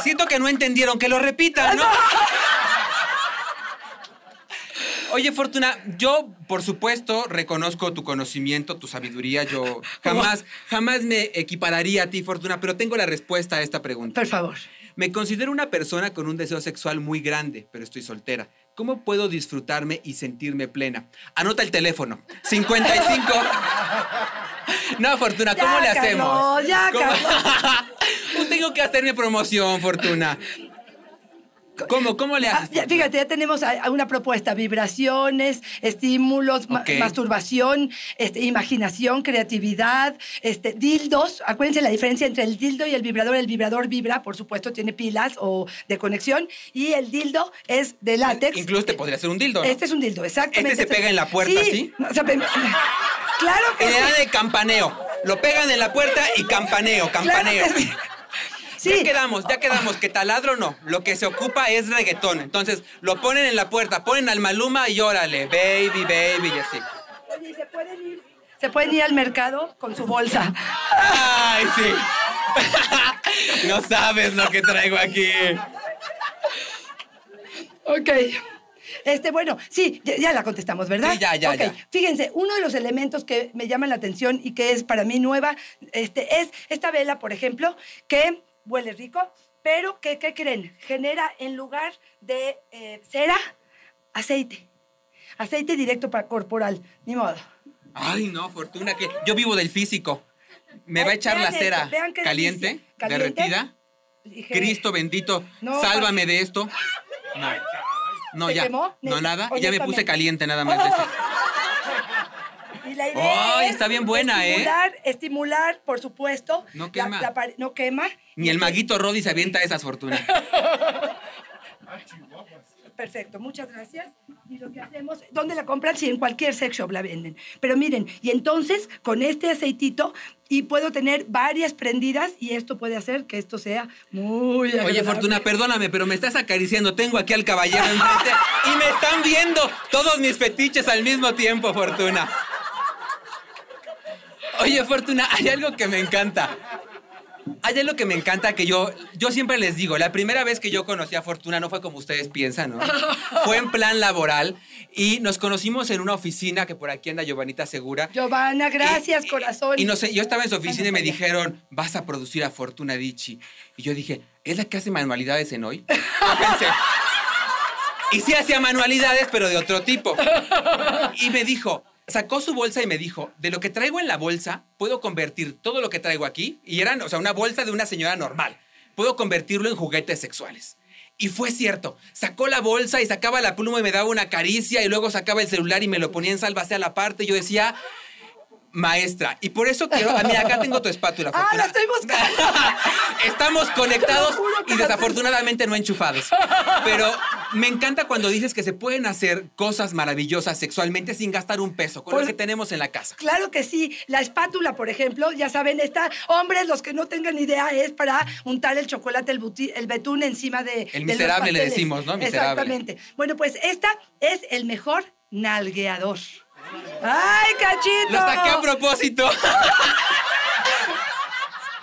Siento que no entendieron, que lo repitan, ¿no? Oye, Fortuna, yo, por supuesto, reconozco tu conocimiento, tu sabiduría. Yo jamás, jamás me equipararía a ti, Fortuna, pero tengo la respuesta a esta pregunta. Por favor. Me considero una persona con un deseo sexual muy grande, pero estoy soltera. ¿Cómo puedo disfrutarme y sentirme plena? Anota el teléfono. 55. No, Fortuna, ¿cómo Ya, le hacemos? Carlos, ya. Carlos. Tengo que hacerme promoción, Fortuna. ¿Cómo? ¿Cómo le Ah, haces? fíjate, ya tenemos a- a una propuesta: vibraciones, estímulos, ma- masturbación, este, imaginación, creatividad, este, dildos. Acuérdense la diferencia entre el dildo y el vibrador. El vibrador vibra, por supuesto, tiene pilas o de conexión, y el dildo es de látex. Incluso te podría ser un dildo, ¿no? Este es un dildo, exactamente. ¿Este se pega en la puerta, sí? o sea, claro que le sí. de campaneo. Lo pegan en la puerta y campaneo, campaneo. Claro que sí. Sí. Ya quedamos, ya quedamos, que taladro no. Lo que se ocupa es reggaetón. Entonces, lo ponen en la puerta, ponen al Maluma y órale, baby, baby, y así. Oye, ¿y ¿se pueden ir? Se pueden ir al mercado con su bolsa. ¡Ay, sí! no sabes lo que traigo aquí. Ok. Este, bueno, sí, ya, ya la contestamos, ¿verdad? Sí, ya, ya, Ok, ya. Fíjense, uno de los elementos que me llaman la atención y que es para mí nueva, este, es esta vela, por ejemplo, que huele rico, pero ¿qué creen? Genera en lugar de eh, cera, aceite. Aceite directo para corporal, ni modo. Ay, no, Fortuna, que yo vivo del físico. ¿Me va a echar la cera esto, caliente, derretida? Cristo bendito, No, sálvame de esto. No, no ¿Te ya. quemó? No, nada. Ya me puse caliente nada más de eso. Y la idea es está bien buena, ¿eh? estimular, Estimular, por supuesto. No quema. la no quema. Ni el maguito Roddy se avienta esas fortunas. Perfecto, muchas gracias. Y lo que hacemos, ¿dónde la compran? Sí, en cualquier sex shop la venden. Pero miren, y entonces con este aceitito y puedo tener varias prendidas y esto puede hacer que esto sea muy Oye, agradable. Fortuna, perdóname, pero me estás acariciando. Tengo aquí al caballero enfrente y me están viendo todos mis fetiches al mismo tiempo, Fortuna. Oye, Fortuna, hay algo que me encanta. Hay algo que me encanta que yo, yo siempre les digo, la primera vez que yo conocí a Fortuna no fue como ustedes piensan, ¿no? Fue en plan laboral y nos conocimos en una oficina que por aquí anda Giovanita Segura. Giovanna, gracias, Y- corazón. Y no sé, yo estaba en su oficina y me allá. dijeron, vas a producir a Fortuna Dichi. Y yo dije, ¿es la que hace manualidades en hoy? Yo pensé. Y sí hacía manualidades, pero de otro tipo. Y me dijo, sacó su bolsa y me dijo, de lo que traigo en la bolsa, puedo convertir todo lo que traigo aquí, y eran, o sea, una bolsa de una señora normal, puedo convertirlo en juguetes sexuales. Y fue cierto, sacó la bolsa y sacaba la pluma y me daba una caricia y luego sacaba el celular y me lo ponía en salva hacia la parte y yo decía, maestra. Y por eso quiero. Ah, mira, acá tengo tu espátula. Ah, Fortuna. la estoy buscando. Estamos conectados y desafortunadamente no enchufados. Pero me encanta cuando dices que se pueden hacer cosas maravillosas sexualmente sin gastar un peso, con lo que tenemos en la casa. Claro que sí. La espátula, por ejemplo, ya saben, esta, hombres, los que no tengan idea, es para untar el chocolate, el, buti- el betún encima de. El de los miserable le decimos, ¿no? Miserable. Exactamente. Bueno, pues esta es el mejor nalgueador. ¡Ay, cachito! Lo saqué a propósito.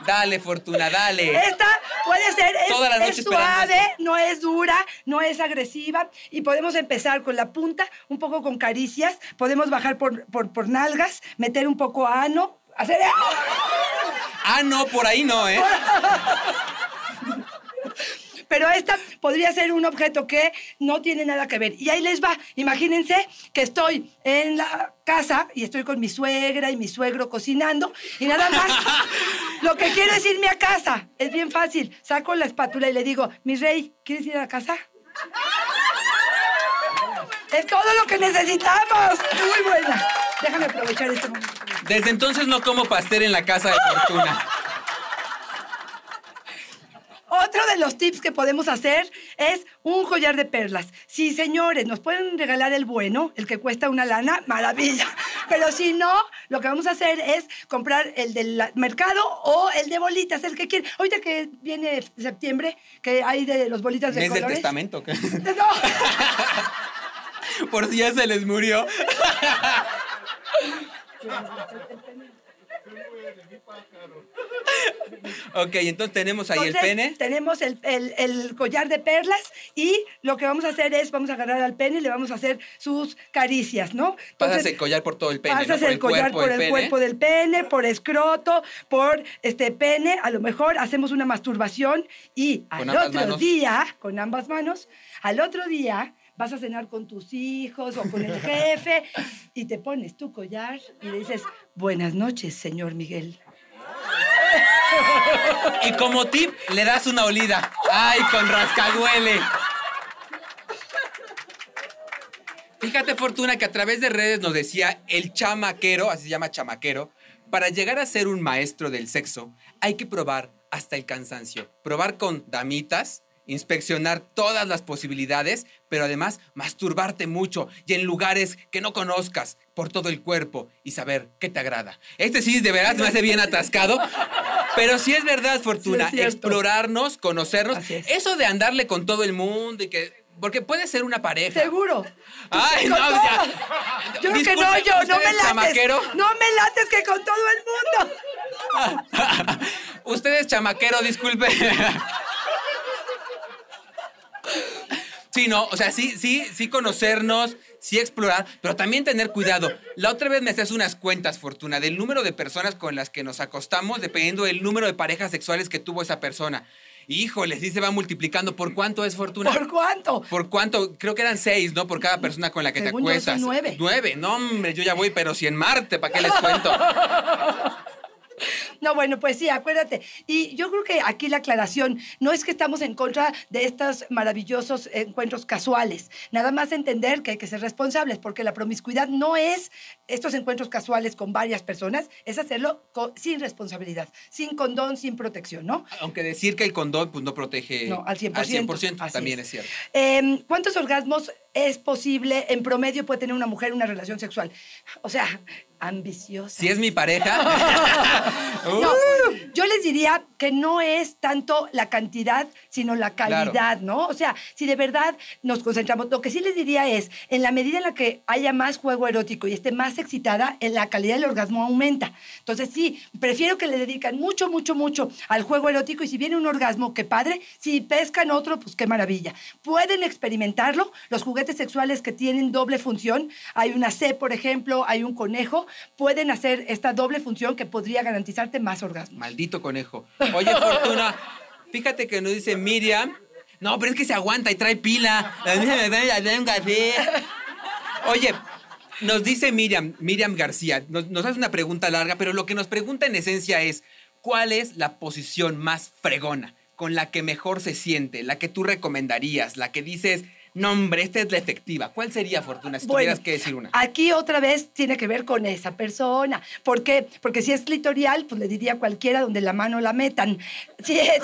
dale, Fortuna, dale. Esta puede ser, es, Toda la noche es suave, esto. no es dura, no es agresiva y podemos empezar con la punta, un poco con caricias, podemos bajar por, por, por nalgas, meter un poco ano, hacer... Ah, no, por ahí no, ¿eh? Pero esta podría ser un objeto que no tiene nada que ver. Y ahí les va. Imagínense que estoy en la casa y estoy con mi suegra y mi suegro cocinando y nada más. Lo que quiero es irme a casa. Es bien fácil. Saco la espátula y le digo, mi rey, ¿quieres ir a casa? Es todo lo que necesitamos. Muy buena. Déjame aprovechar este momento. Desde entonces no como pastel en la casa de Fortuna. Otro de los tips que podemos hacer es un collar de perlas. Sí, señores, nos pueden regalar el bueno, el que cuesta una lana, maravilla. Pero si no, lo que vamos a hacer es comprar el del mercado o el de bolitas, el que quieren. Ahorita que viene septiembre, que hay de los bolitas de ¿Es del colores. testamento? ¿qué? No. Por si ya se les murió. Ok, entonces tenemos ahí Entonces, el pene. Tenemos el, el- el collar de perlas y lo que vamos a hacer es, vamos a agarrar al pene y le vamos a hacer sus caricias, ¿no? Pasas Entonces, el collar por todo el pene, ¿no? Pasas Por el, collar por el pene. cuerpo del pene, por escroto, por este pene. A lo mejor hacemos una masturbación y al otro manos. día, con ambas manos, al otro día vas a cenar con tus hijos o con el jefe y te pones tu collar y le dices, buenas noches, señor Miguel. Y como tip, le das una olida. ¡Ay, con rascahuele! Fíjate, Fortuna, que a través de redes nos decía el chamaquero, así se llama chamaquero, para llegar a ser un maestro del sexo, hay que probar hasta el cansancio. Probar con damitas, inspeccionar todas las posibilidades, pero además masturbarte mucho y en lugares que no conozcas por todo el cuerpo y saber qué te agrada. Este sí, de verdad, me hace bien atascado. Pero sí es verdad, Fortuna, Sí, es cierto. explorarnos, conocernos. Es. Eso de andarle con todo el mundo y que... Porque puede ser una pareja. Seguro. Ay, no, todo. ya. Yo que no, yo, no ¿usted me es lates. chamaquero? No me lates que con todo el mundo. Usted es chamaquero, disculpe. Sí, no, o sea, sí, sí, sí conocernos, sí explorar, pero también tener cuidado. La otra vez me haces unas cuentas, Fortuna, del número de personas con las que nos acostamos, dependiendo del número de parejas sexuales que tuvo esa persona. Híjole, sí se va multiplicando. ¿Por cuánto es Fortuna? ¿Por cuánto? ¿Por cuánto? Creo que eran seis, ¿no? Por cada persona con la que Según te yo, acuestas. nueve. Nueve. No, hombre, yo ya voy, pero si en Marte, ¿para qué les cuento? No, bueno, pues sí, acuérdate. Y yo creo que aquí la aclaración no es que estamos en contra de estos maravillosos encuentros casuales. Nada más entender que hay que ser responsables, porque la promiscuidad no es estos encuentros casuales con varias personas, es hacerlo sin responsabilidad, sin condón, sin protección, ¿no? Aunque decir que el condón pues, no protege No, al 100%. al 100% Así también es, cierto. Em, ¿Cuántos orgasmos es posible en promedio puede tener una mujer una relación sexual? O sea, ambiciosa. Si es mi pareja. No, Uh. yo les diría que no es tanto la cantidad, sino la calidad, ¿no? O sea, si de verdad nos concentramos, lo que sí les diría es, en la medida en la que haya más juego erótico y esté más excitada, en la calidad del orgasmo aumenta. Entonces, sí, prefiero que le dedican mucho, mucho, mucho al juego erótico y si viene un orgasmo, qué padre. Si pescan otro, pues qué maravilla. Pueden experimentarlo. Los sexuales que tienen doble función, hay una C, por ejemplo, hay un conejo, pueden hacer esta doble función que podría garantizarte más orgasmos. Maldito conejo. Oye, Fortuna, fíjate que nos dice Miriam. No, pero es que se aguanta y trae pila. Oye, nos dice Miriam, Miriam García, nos hace una pregunta larga, pero lo que nos pregunta en esencia es, ¿cuál es la posición más fregona, con la que mejor se siente, la que tú recomendarías, la que dices, no hombre, esta es la efectiva. ¿Cuál sería, Fortuna, si Bueno, tuvieras que decir una? Aquí otra vez tiene que ver con esa persona. ¿Por qué? Porque si es clitorial, pues le diría a cualquiera donde la mano la metan. Es, si es,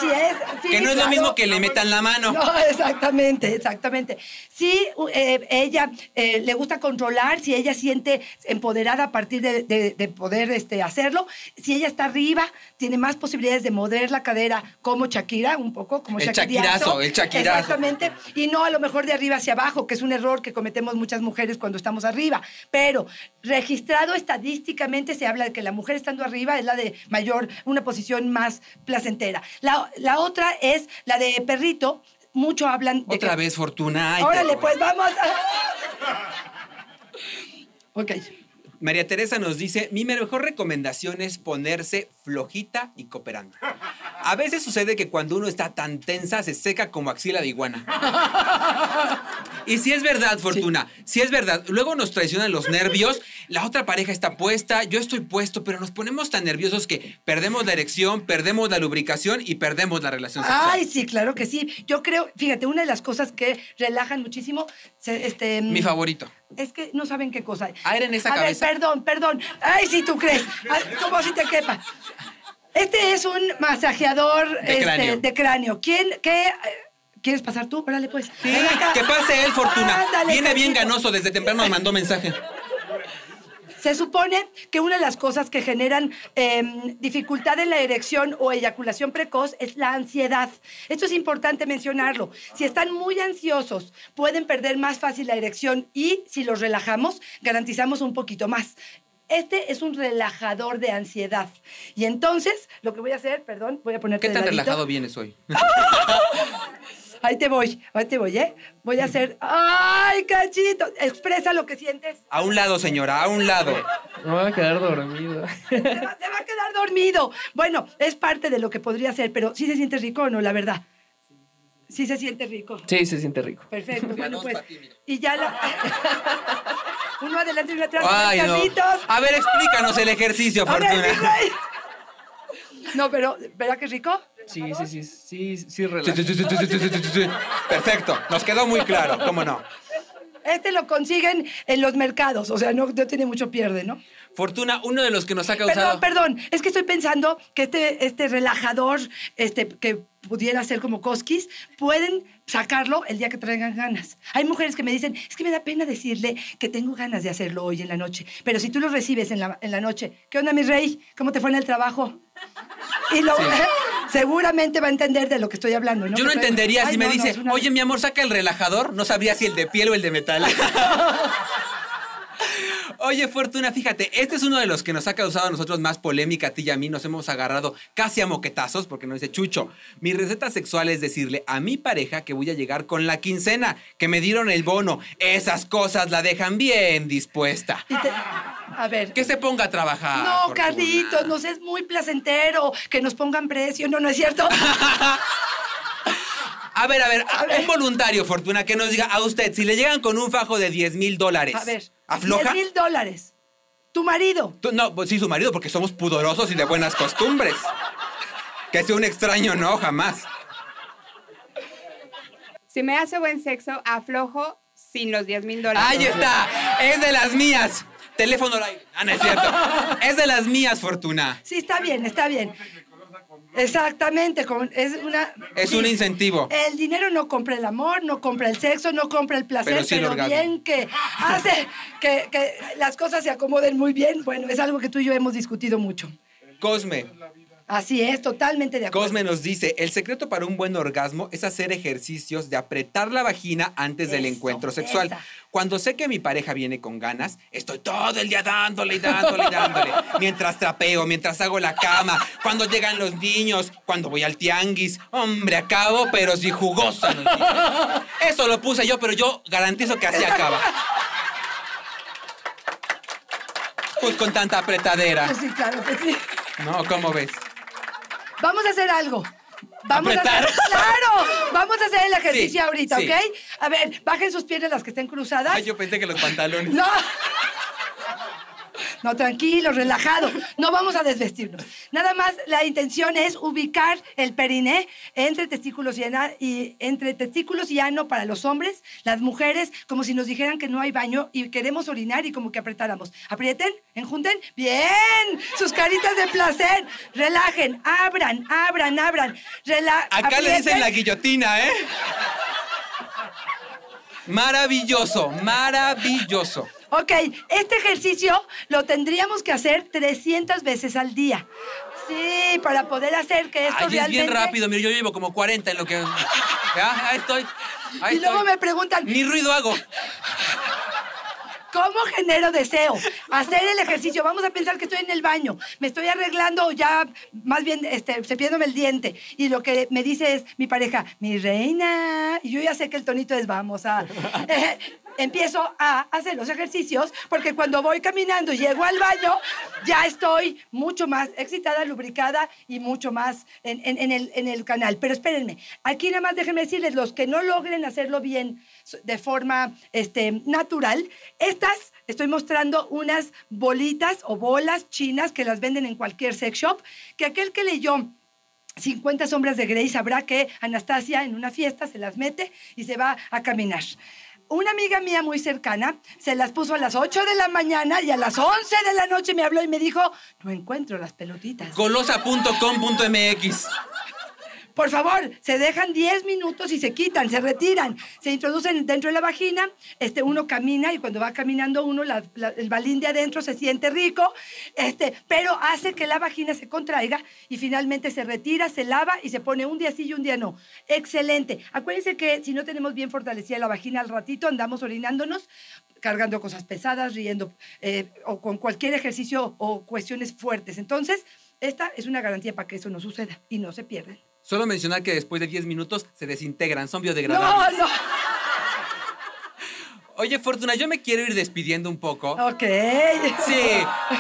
sí, que no es lo mismo que le metan la mano. No, exactamente, exactamente. Si eh, ella eh, le gusta controlar, si ella siente empoderada a partir de, de- de poder este, hacerlo, si ella está arriba, tiene más posibilidades de mover la cadera como Shakira, un poco como El Shakirazo. Shakirazo, el Shakirazo. Exactamente. Y no a lo mejor de arriba hacia abajo, que es un error que cometemos muchas mujeres cuando estamos arriba. Pero registrado estadísticamente se habla de que la mujer estando arriba es la de mayor, una posición más placentera. La, la otra es la de perrito. Mucho hablan de Otra que- vez, Fortuna. Ay, Órale, pues vamos. ok. María Teresa nos dice, mi mejor recomendación es ponerse flojita y cooperando. A veces sucede que cuando uno está tan tensa se seca como axila de iguana. Y si es verdad, Fortuna, si es verdad, luego nos traicionan los nervios, la otra pareja está puesta, yo estoy puesto, pero nos ponemos tan nerviosos que perdemos la erección, perdemos la lubricación y perdemos la relación sexual. Ay, sí, claro que sí. Yo creo, fíjate, una de las cosas que relajan muchísimo, este, Mi favorito. Es que no saben qué cosa. Aire en esa A cabeza. ver, perdón, perdón. Ay, si tú crees. Ay, Como si te quepa. Este es un masajeador De este, cráneo. de cráneo. ¿Quién, qué? eh, ¿Quieres pasar tú? Órale, pues. Sí, que pase él, Fortuna. Ándale, Viene bien ganoso, desde temprano me mandó mensaje. Se supone que una de las cosas que generan eh, dificultad en la erección o eyaculación precoz es la ansiedad. Esto es importante mencionarlo. Si están muy ansiosos, pueden perder más fácil la erección y si los relajamos, garantizamos un poquito más. Este es un relajador de ansiedad. Y entonces, lo que voy a hacer, perdón, voy a ponerte ¿Qué tan ladito. relajado vienes hoy? Ahí te voy, ahí te voy, ¿eh? Voy a hacer. ¡Ay, cachito! Expresa lo que sientes. A un lado, señora, a un lado. Me voy a quedar dormido. Se va, se va a quedar dormido. Bueno, es parte de lo que podría ser, pero sí se siente rico o no, la verdad. Sí se siente rico. Sí, se siente rico. Perfecto. Bueno, pues. Y ya la. uno adelante y uno atrás. Ay, no. A ver, explícanos el ejercicio, A ver, Fortuna. rey. No, pero, ¿verdad que es rico? Sí, sí, sí, sí, sí, Sí, relaja. sí, sí, sí, sí, sí, sí, sí, sí. Perfecto, nos quedó muy claro, ¿cómo no? Este lo consiguen en los mercados, o sea, no, no tiene mucho pierde, ¿no? Fortuna, uno de los que nos ha causado. Perdón, perdón, es que estoy pensando que este, este relajador, este, que pudiera ser como Koskis, pueden sacarlo el día que traigan ganas. Hay mujeres que me dicen, es que me da pena decirle que tengo ganas de hacerlo hoy en la noche, pero si tú lo recibes en la, en la noche, ¿qué onda, mi rey? ¿Cómo te fue en el trabajo? Y lo, seguramente va a entender de lo que estoy hablando, ¿no? Yo no entendería Ay, si me no, dice, oye, mi amor, saca el relajador. No sabría si el de piel o el de metal. Oye, Fortuna, fíjate, este es uno de los que nos ha causado a nosotros más polémica a ti y a mí. Nos hemos agarrado casi a moquetazos porque nos dice Chucho. Mi receta sexual es decirle a mi pareja que voy a llegar con la quincena, que me dieron el bono. Esas cosas la dejan bien dispuesta. Te- a ver. Que se ponga a trabajar. No, Fortuna. Carlitos, nos es muy placentero que nos pongan precio. No, no es cierto. A ver, a ver, A ver. un voluntario, Fortuna, que nos diga a usted, si le llegan con un fajo de 10 mil dólares, A ver. ¿afloja? 10 mil dólares. Tu marido. Tú- No, pues sí, su marido, porque somos pudorosos y de buenas costumbres. Que sea un extraño, no, jamás. Si me hace buen sexo, aflojo sin los 10 mil dólares. ¡Ahí está! ¡Es de las mías! Teléfono like. Ah, no es cierto. Es de las mías, Fortuna. Sí, está bien, está bien. Exactamente, es una... Es un incentivo. El dinero no compra el amor, no compra el sexo, no compra el placer, Pero el bien que hace que, que las cosas se acomoden muy bien. Bueno, es algo que tú y yo hemos discutido mucho. Cosme. Así es, totalmente de acuerdo. Cosme nos dice, el secreto para un buen orgasmo es hacer ejercicios de apretar la vagina antes del encuentro sexual. esa. Cuando sé que mi pareja viene con ganas, estoy todo el día dándole y dándole y dándole. Mientras trapeo, mientras hago la cama, cuando llegan los niños, cuando voy al tianguis. Hombre, acabo, pero si jugosa. Eso lo puse yo, pero yo garantizo que así acaba. Pues con tanta apretadera. Pues sí, claro que sí. No, ¿cómo ves? Vamos a hacer algo. Vamos Apretar. a hacer, claro, vamos a hacer el ejercicio Sí, ahorita, sí. ¿ok? A ver, bajen sus piernas las que estén cruzadas. Ay, yo pensé que los pantalones. No. No, tranquilo, relajado. No vamos a desvestirnos. Nada más la intención es ubicar el periné entre testículos y, entre testículos y ano para los hombres, las mujeres, como si nos dijeran que no hay baño y queremos orinar y como que apretáramos. Aprieten, enjunten. Bien. Sus caritas de placer. Relajen, abran, abran, abran. Rela- Acá le dicen la guillotina, ¿eh? Maravilloso, maravilloso. Ok, este ejercicio lo tendríamos que hacer 300 veces al día. Sí, para poder hacer que esto Ay, es bien rápido. Mira, yo llevo como 40 en lo que. Ya, ahí estoy. Ahí y luego estoy. me preguntan, Ni ruido hago. ¿cómo genero deseo? Hacer el ejercicio. Vamos a pensar que estoy en el baño, me estoy arreglando ya, más bien este, cepillándome el diente. Y lo que me dice es mi pareja, mi reina. Y yo ya sé que el tonito es vamos a... Eh, empiezo a hacer los ejercicios porque cuando voy caminando y llego al baño, ya estoy mucho más excitada, lubricada y mucho más en, el canal. Pero espérenme, aquí nada más déjenme decirles, los que no logren hacerlo bien de forma este, natural, estas, estoy mostrando unas bolitas o bolas chinas que las venden en cualquier sex shop, que aquel que leyó 50 sombras de Grey sabrá que Anastasia en una fiesta se las mete y se va a caminar. Una amiga mía muy cercana se las puso a las 8 de la mañana y a las 11 de la noche me habló y me dijo, no encuentro las pelotitas. Golosa.com.mx. Por favor, se dejan 10 minutos y se quitan, se retiran, se introducen dentro de la vagina, este, uno camina y cuando va caminando uno, el balín de adentro se siente rico, este, pero hace que la vagina se contraiga y finalmente se retira, se lava y se pone un día sí y un día no. Excelente. Acuérdense que si no tenemos bien fortalecida la vagina al ratito, andamos orinándonos, cargando cosas pesadas, riendo eh, o con cualquier ejercicio o cuestiones fuertes. Entonces, esta es una garantía para que eso no suceda y no se pierden. Solo mencionar que después de 10 minutos se desintegran, son biodegradables. No, no. Oye, Fortuna, yo me quiero ir despidiendo un poco. Ok. Sí,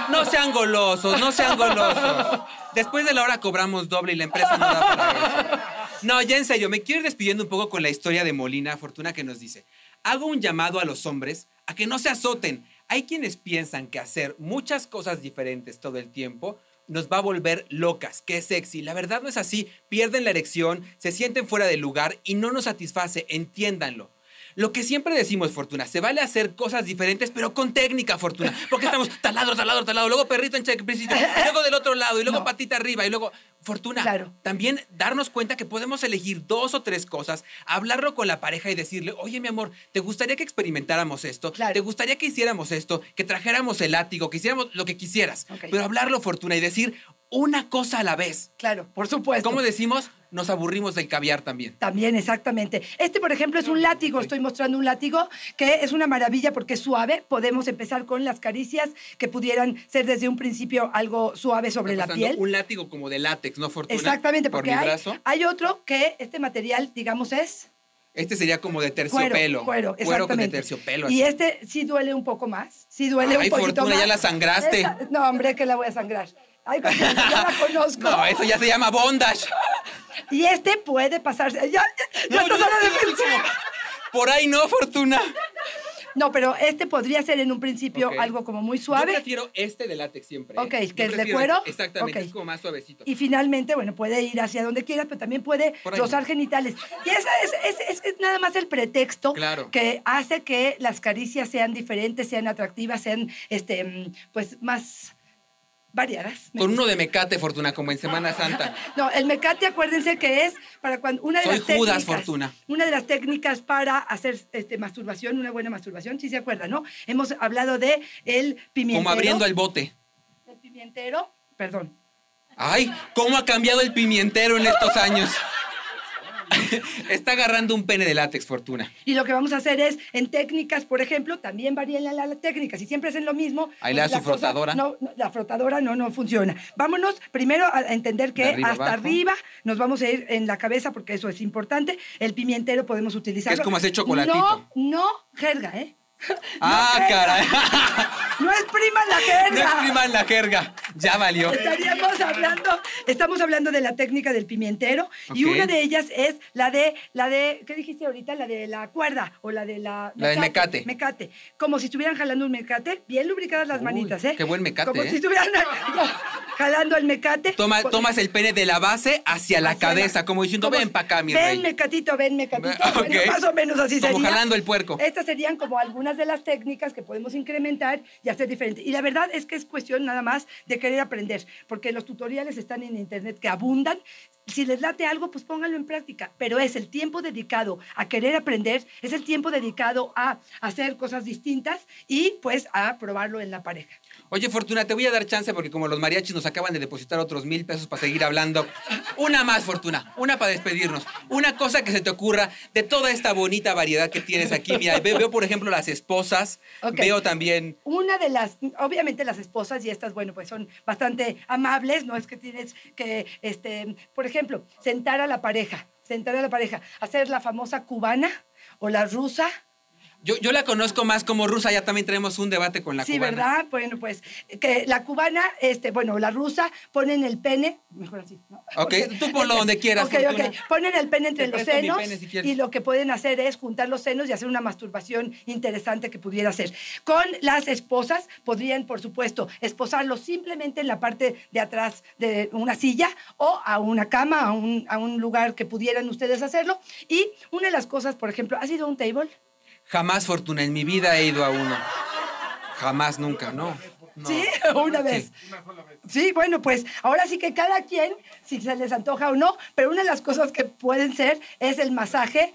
no sean golosos, no sean golosos. Después de la hora cobramos doble y la empresa no da para eso. No, ya en serio, me quiero ir despidiendo un poco con la historia de Molina Fortuna que nos dice. Hago un llamado a los hombres a que no se azoten. Hay quienes piensan que hacer muchas cosas diferentes todo el tiempo nos va a volver locas, que es sexy. La verdad no es así. Pierden la erección, se sienten fuera de lugar y no nos satisface. Entiéndanlo. Lo que siempre decimos, Fortuna, se vale hacer cosas diferentes, pero con técnica, Fortuna. Porque estamos taladro, taladro, taladro, luego perrito en y luego del otro lado, y luego No. patita arriba, y luego. Fortuna, Claro. también darnos cuenta que podemos elegir dos o tres cosas, hablarlo con la pareja y decirle, oye, mi amor, ¿te gustaría que experimentáramos esto? Claro. ¿Te gustaría que hiciéramos esto? Que trajéramos el látigo, que hiciéramos lo que quisieras. Pero hablarlo, Fortuna, y decir una cosa a la vez. Claro, por supuesto. ¿Cómo decimos? Nos aburrimos del caviar también. También, exactamente. Este, por ejemplo, es un látigo. Estoy mostrando un látigo que es una maravilla porque es suave. Podemos empezar con las caricias que pudieran ser desde un principio algo suave sobre la piel. Un látigo como de látex, ¿no, Fortuna? Exactamente, Por porque mi hay, brazo. hay otro que este material, digamos, es Este sería como de cuero. terciopelo. Cuero, Cuero con de terciopelo. Y así. este sí duele un poco más. Sí duele Ay, un poquito Fortuna, más. ya la sangraste. Esta- no, hombre, que la voy a sangrar. Ay, ya la conozco. No, eso ya se llama bondage. Y este puede pasarse. Ya, ya, ya No, estás yo-. Por ahí no, Fortuna. No, pero este podría ser en un principio algo como muy Yo suave. prefiero este de látex siempre. ¿eh? Ok, que Yo es de cuero. este. Exactamente, es como más suavecito. Y finalmente, bueno, puede ir hacia donde quiera, pero también puede rozar genitales. Y ese es, es- es- es nada más el pretexto Claro. que hace que las caricias sean diferentes, sean atractivas, sean este, mm, pues más variadas. Con uno de mecate, Fortuna, como en Semana Santa. No, el mecate, acuérdense que es para cuando una de Soy las Judas, técnicas, Fortuna. una de las técnicas para hacer este masturbación, una buena masturbación, sí se acuerdan, ¿no? Hemos hablado de el pimientero. Como abriendo el bote. El pimientero, perdón. Ay, ¿cómo ha cambiado el pimientero en estos años? Está agarrando un pene de látex, Fortuna. Y lo que vamos a hacer es, en técnicas, por ejemplo, también varían la, la, la técnica. Si siempre hacen lo mismo... pues Ahí da la su frotadora. no, no, la frotadora no, no funciona. Vámonos primero a entender que arriba hasta abajo. arriba nos vamos a ir en la cabeza, porque eso es importante. El pimientero podemos utilizarlo. Es como hacer chocolatito. No, no jerga, ¿eh? Ah, caray. No expriman la jerga. No expriman la jerga. Ya valió. Estaríamos hablando, estamos hablando de la técnica del pimientero y Ok. una de ellas es la de, la de, ¿qué dijiste ahorita? La de la cuerda o la de la... La del mecate. Mecate. Como si estuvieran jalando un mecate, bien lubricadas las Uy, manitas, ¿eh? qué buen mecate, Como ¿eh? si estuvieran jalando el mecate. Toma, tomas el pene de la base hacia la hacia cabeza, como diciendo, como ven para acá, mi ven, rey. mecatito, ven, mecatito. Ok. Bueno, más o menos así Como sería. jalando el puerco. Estas serían como algunas de las técnicas que podemos incrementar y hacer diferente. Y la verdad es que es cuestión nada más de querer aprender, porque los tutoriales están en internet que abundan. Si les late algo, pues pónganlo en práctica. Pero es el tiempo dedicado a querer aprender, es el tiempo dedicado a hacer cosas distintas y pues a probarlo en la pareja. Oye, Fortuna, te voy a dar chance porque como los mariachis nos acaban de depositar otros mil pesos para seguir hablando. Una más, Fortuna. Una para despedirnos. Una cosa que se te ocurra de toda esta bonita variedad que tienes aquí. Mira, veo, veo, por ejemplo, las esposas. Ok. Veo también... Una de las, obviamente las esposas y estas, bueno, pues son bastante amables, no es que tienes que, este, por ejemplo, sentar a la pareja, sentar a la pareja, hacer la famosa cubana o la rusa. Yo, yo la conozco más como rusa. Ya también tenemos un debate con la sí, cubana. ¿verdad? Bueno, pues que la cubana, este, bueno, la rusa, ponen el pene, mejor así, ¿no? Ok, Porque- tú ponlo donde quieras, Ok, ok, ponen el pene entre los senos si y lo que pueden hacer es juntar los senos y hacer una masturbación interesante que pudiera ser. Con las esposas podrían, por supuesto, esposarlos simplemente en la parte de atrás de una silla o a una cama, a un, a un lugar que pudieran ustedes hacerlo. Y una de las cosas, por ejemplo, ¿ha sido un table? Jamás, Fortuna, en mi vida he ido a uno. Jamás, nunca, no. no. Sí, una vez. Sí. bueno, pues ahora sí que cada quien, si se les antoja o no, pero una de las cosas que pueden ser es el masaje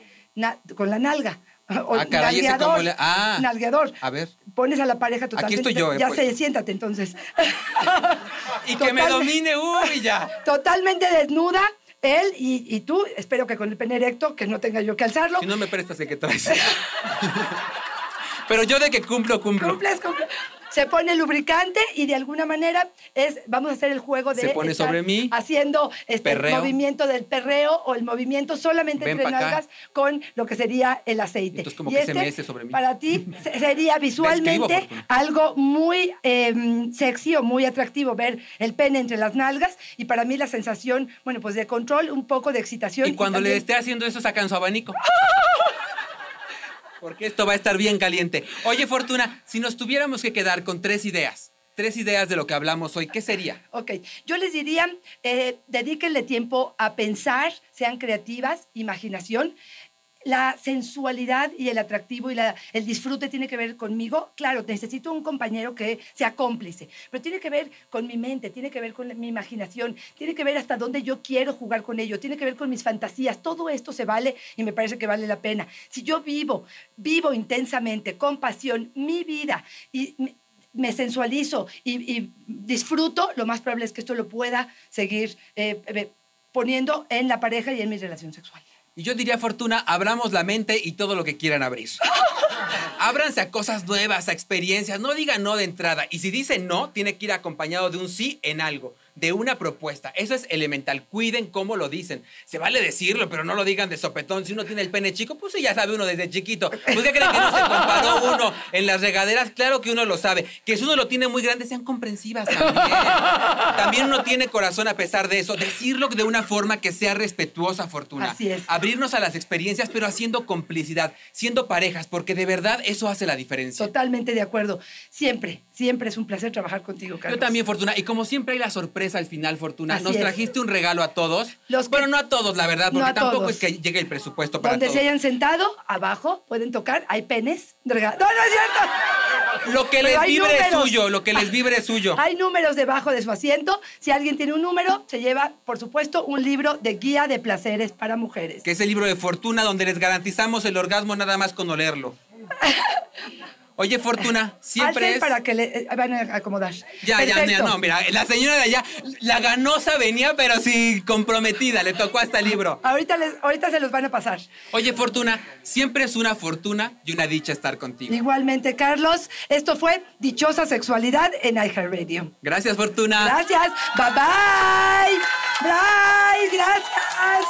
con la nalga. O Ah, caray, ese nalgueador, le- ah. nalgueador. A ver. Pones a la pareja totalmente. estoy yo, eh, Ya pues. sé, siéntate entonces. Y que me domine, uy, ya. Totalmente desnuda, él y, y tú, espero que con el pene erecto, que no tenga yo que alzarlo. Si no me prestas el que traes. Pero yo de que cumplo, cumplo. Cumples, cumples. Se pone lubricante y de alguna manera es, vamos a hacer el juego de Se pone sobre mí. haciendo este Perreo. movimiento del perreo o el movimiento solamente Ven entre nalgas con lo que sería el aceite. Entonces, como Y que se mece sobre mí. Para ti se- sería visualmente algo muy eh, sexy o muy atractivo ver el pene entre las nalgas y para mí la sensación, bueno, pues de control, un poco de excitación. Y cuando le también- esté haciendo eso, sacan su abanico. Porque esto va a estar bien caliente. Oye, Fortuna, si nos tuviéramos que quedar con tres ideas, tres ideas de lo que hablamos hoy, ¿qué sería? Ok, yo les diría, eh, dedíquenle tiempo a pensar, sean creativas, imaginación. La sensualidad y el atractivo y la- el disfrute tiene que ver conmigo. Claro, necesito un compañero que sea cómplice, pero tiene que ver con mi mente, tiene que ver con mi imaginación, tiene que ver hasta dónde yo quiero jugar con ello, tiene que ver con mis fantasías. Todo esto se vale y me parece que vale la pena. Si yo vivo, vivo intensamente, con pasión, mi vida y me- sensualizo y, y disfruto, lo más probable es que esto lo pueda seguir eh, eh, poniendo en la pareja y en mi relación sexual. Y yo diría, Fortuna, abramos la mente y todo lo que quieran abrir. Ábranse a cosas nuevas, a experiencias. No digan no de entrada. Y si dicen no, tiene que ir acompañado de un sí en algo, de una propuesta. Eso es elemental. Cuiden cómo lo dicen. Se vale decirlo, pero no lo digan de sopetón. Si uno tiene el pene chico, pues ya sabe uno desde chiquito. ¿Pues qué creen que no se comparó uno en las regaderas? Claro que uno lo sabe. Que si uno lo tiene muy grande, sean comprensivas también. También uno tiene corazón a pesar de eso. Decirlo de una forma que sea respetuosa, Fortuna. Así es. Abrirnos a las experiencias, pero haciendo complicidad, siendo parejas, porque de verdad eso hace la diferencia. Totalmente de acuerdo. Siempre, siempre es un placer trabajar contigo, Carlos. Yo también, Fortuna. Y como siempre hay la sorpresa al final, Fortuna. Así Nos es. trajiste un regalo a todos. Los que- Bueno, no a todos, la verdad, porque No tampoco todos. es que llegue el presupuesto para Donde todos. se hayan sentado, abajo, pueden tocar, hay penes. regalo. No, no es cierto. Lo que Pero les vibre es suyo, lo que les vibre es suyo. Hay números debajo de su asiento. Si alguien tiene un número, se lleva, por supuesto, un libro de guía de placeres para mujeres. Que es el libro de Fortuna donde les garantizamos el orgasmo nada más con olerlo. Oye, Fortuna, siempre Alcen es... para que le eh, van a acomodar. Ya, ya, Perfecto. mira, no, mira, la señora de allá, la ganosa venía, pero sí comprometida, le tocó hasta el libro. Ahorita, les, ahorita se los van a pasar. Oye, Fortuna, siempre es una fortuna y una dicha estar contigo. Igualmente, Carlos, esto fue Dichosa Sexualidad en iHeartRadio. Gracias, Fortuna. Gracias. Bye bye. Bye. Gracias.